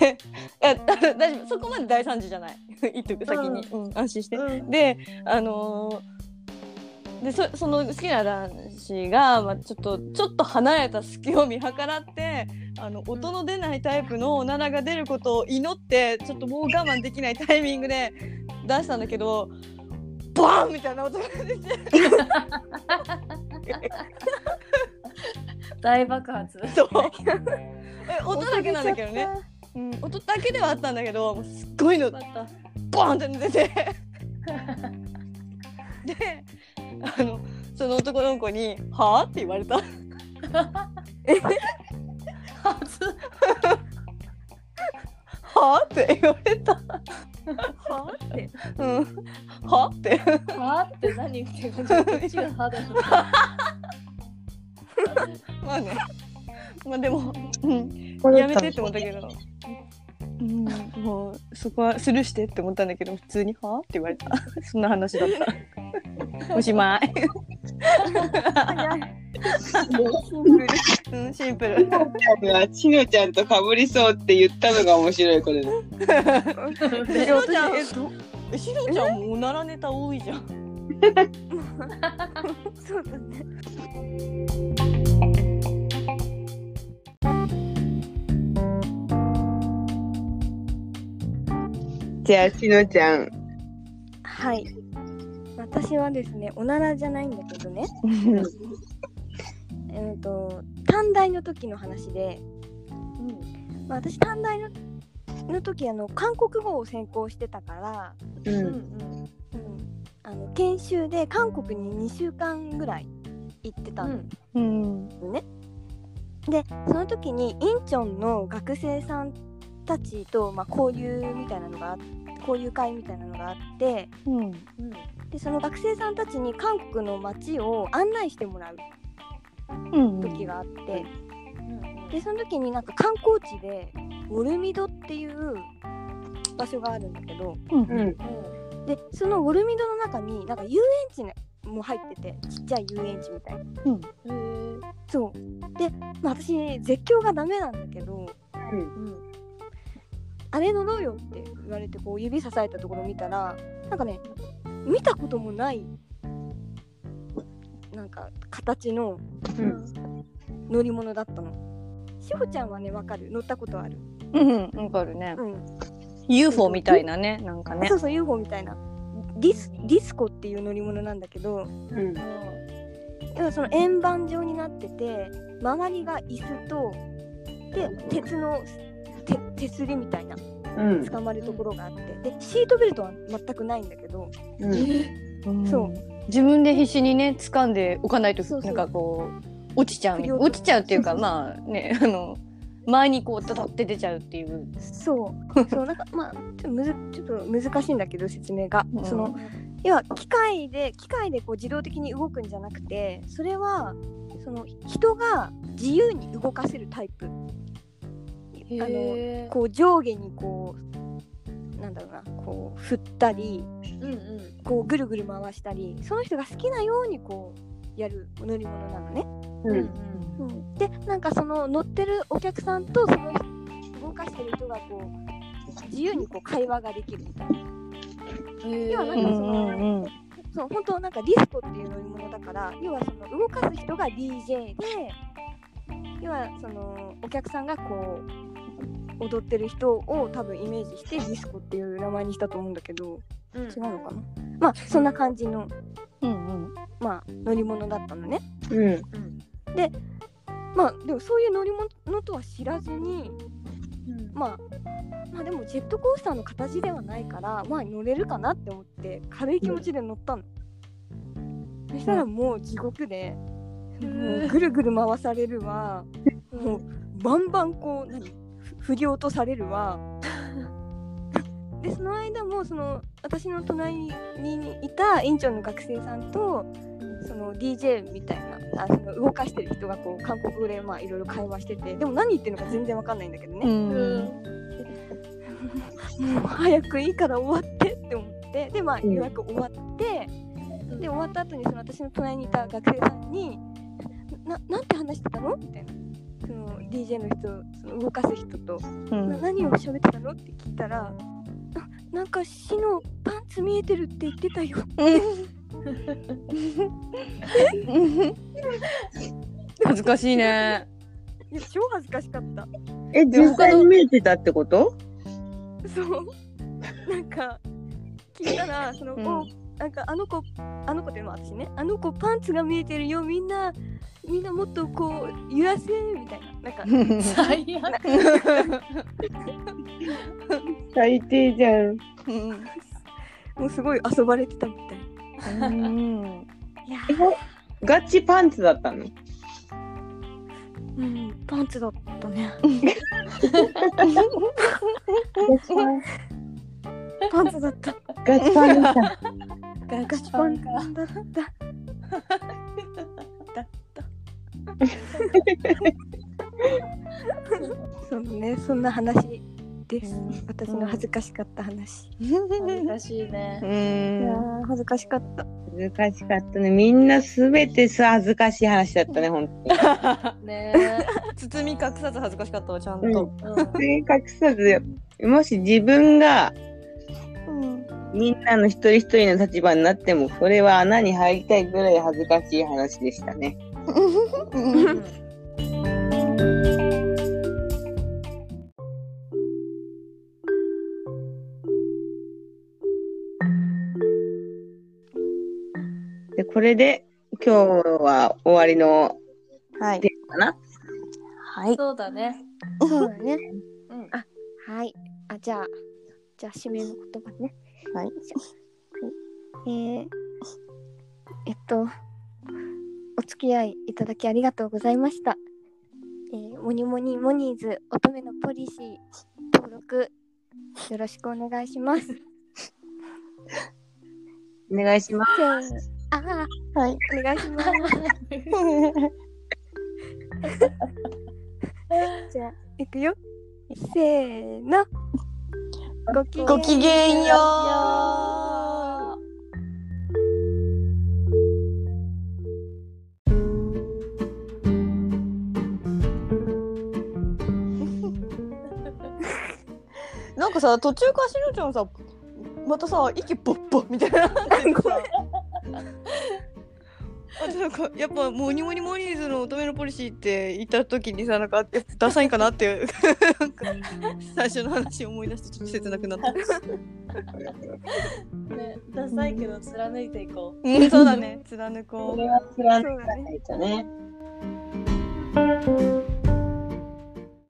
や大丈夫。そこまで大惨事じゃない。<laughs> 言っとく先に、うん。安心して。うん。であのーでそその好きな男子が、まあ、ちょっとちょっと離れた隙を見計らってあの音の出ないタイプのおならが出ることを祈ってちょっともう我慢できないタイミングで出したんだけどバーンみたいな音が出て <laughs> 大爆発。そう。え音だけなんだけどね、うん、音だけではあったんだけどもうすっごいのまたバーンって出てであのその男の子に「はあ?」って言われた。初はあって言われた。はってうん。はあって。はって何言ってこっちが歯だよまあね。まあでも、うん、やめてって思ったけど。うん、もうそこはスルーしてって思ったんだけど普通に「はあ?」って言われた。そんな話だった。おしまい、うん、シンプル。しのちゃんとかぶりそうって言ったのが面白いこれ。ね。しろちゃんえしろちゃんもおならネタ多いじゃん。<laughs> そうだねじゃあしのちゃん。はい。私はですねおならじゃないんだけどね。えっ、と短大の時の話で、まあ、私短大のの時あの韓国語を専攻してたから、う。うんん。うん、あの研修で韓国に2週間ぐらい行ってたうん。のうん。ね。でその時にインチョンの学生さんたちと、まあ、交流みたいなのがあ交流会みたいなのがあってうん。うん。でその学生さんたちに韓国の街を案内してもらううん時があって、でその時になんか観光地でウォルミドっていう場所があるんだけどうん。うん。でそのウォルミドの中になんか遊園地ねも入っててちっちゃい遊園地みたいな。うん。そう。で、まあ、私絶叫がダメなんだけどうんあれ乗ろうよって言われてこう指さされたところを見たらなんかね見たこともないなんか形のうん。乗り物だったの。しほちゃんはねわかる。乗ったことある。うんわかるね。うん。UFO みたいなねなんかね。そうそう UFO みたいな。ディスディスコっていう乗り物なんだけどうん。要はその円盤状になってて周りが椅子とで鉄の手手すりみたいなうん。捕まるところがあって。でシートベルトは全くないんだけど。うん。うんそう。自分で必死にね掴んでおかないとなんかこう落ちちゃう。落ちちゃうっていうかまあね <laughs> あの前にこうダダって出ちゃうっていう、そう。<laughs> そうなんかまあちょっとむずちょっと難しいんだけど説明が、うんその要は機械で機械でこう自動的に動くんじゃなくてそれはその人が自由に動かせるタイプあのこう上下にこうなんだろうなこう振ったりうんうんこうぐるぐる回したりその人が好きなようにこうやる乗り物なのね。うん。うん、でなんかその乗ってるお客さんとその動かしてる人がこう自由にこう会話ができるみたいな。へ要はなうんんかそのうんうんそう本当なんかディスコっていう乗り物だから要はその動かす人が DJ で要はそのお客さんがこう踊ってる人を多分イメージしてディスコっていう名前にしたと思うんだけどうん。違うのかな？まあそんな感じの、うんまあ、乗り物だったのね。うん。まあでもそういう乗り物とは知らずにうん。まあまあでもジェットコースターの形ではないからまあ乗れるかなって思って軽い気持ちで乗ったの、そしたらもう地獄で、もうぐるぐる回されるわ。もうバンバンこう何？ふ振り落とされるわ。でその間もその私の隣にいた院長の学生さんとその DJ みたいなあその動かしてる人がこう韓国語でまあいろいろ会話しててでも何言ってるのか全然わかんないんだけどね、うん。もう早くいいから終わってって思ってでまあうん。予約終わって、で終わった後にその私の隣にいた学生さんに「ななんて話してたの?」みたいなその DJ の人その動かす人とうん。な何を喋ってたの？って聞いたらあなんか死のパンツ見えてるって言ってたよ。恥ずかしいね。<laughs> いや超恥ずかしかった。え、実際に見えてたってこと？そう。なんか聞いたらその、うん。おなんかあの子あの子っていうのは私ねあの子パンツが見えてるよみんなみんなもっとこう揺らせみたいななんか。最悪。最低じゃん。もうすごい遊ばれてたみたい。うん。いやガチパンツだったの？うんパンツだったね <laughs> パンツだったガチパンだった。ガガチパンだっただった <laughs> そうねそんな話です私の恥ずかしかった話恥ずかしいね。ういやんー恥ずかしかった恥ずかしかったね。みんなすべてさ恥ずかしい話だったね、ほんとに。<laughs> ね包み隠さず恥ずかしかったわちゃんと。うん。隠さずよ。もし自分がうんみんなの一人一人の立場になっても、それは穴に入りたいぐらい恥ずかしい話でしたね。で、これで今日は終わりのはいテーマかな？はい。そうだね。そうだねうん。あはいあじゃあじゃあ締めの言葉ねはい。えー、えっとお付き合いいただきありがとうございました。えー、モニモニモニーズ乙女のポリシー登録よろしくお願いします。お願いします。あーはい。お願いします。<laughs> じゃあいくよ。せーのごきげんよう。<laughs> なんかさ途中からしのちゃんさまたさ息ポッポみたいな <laughs> なんかやっぱ「モニモニモニーズの乙女のポリシー」って言った時にさなんかやっぱダサいかなって最初の話思い出してちょっと切なくなった。ね、ダサいけど貫いていこう。うん、そうだね <laughs> 貫こう。それは貫かないとね。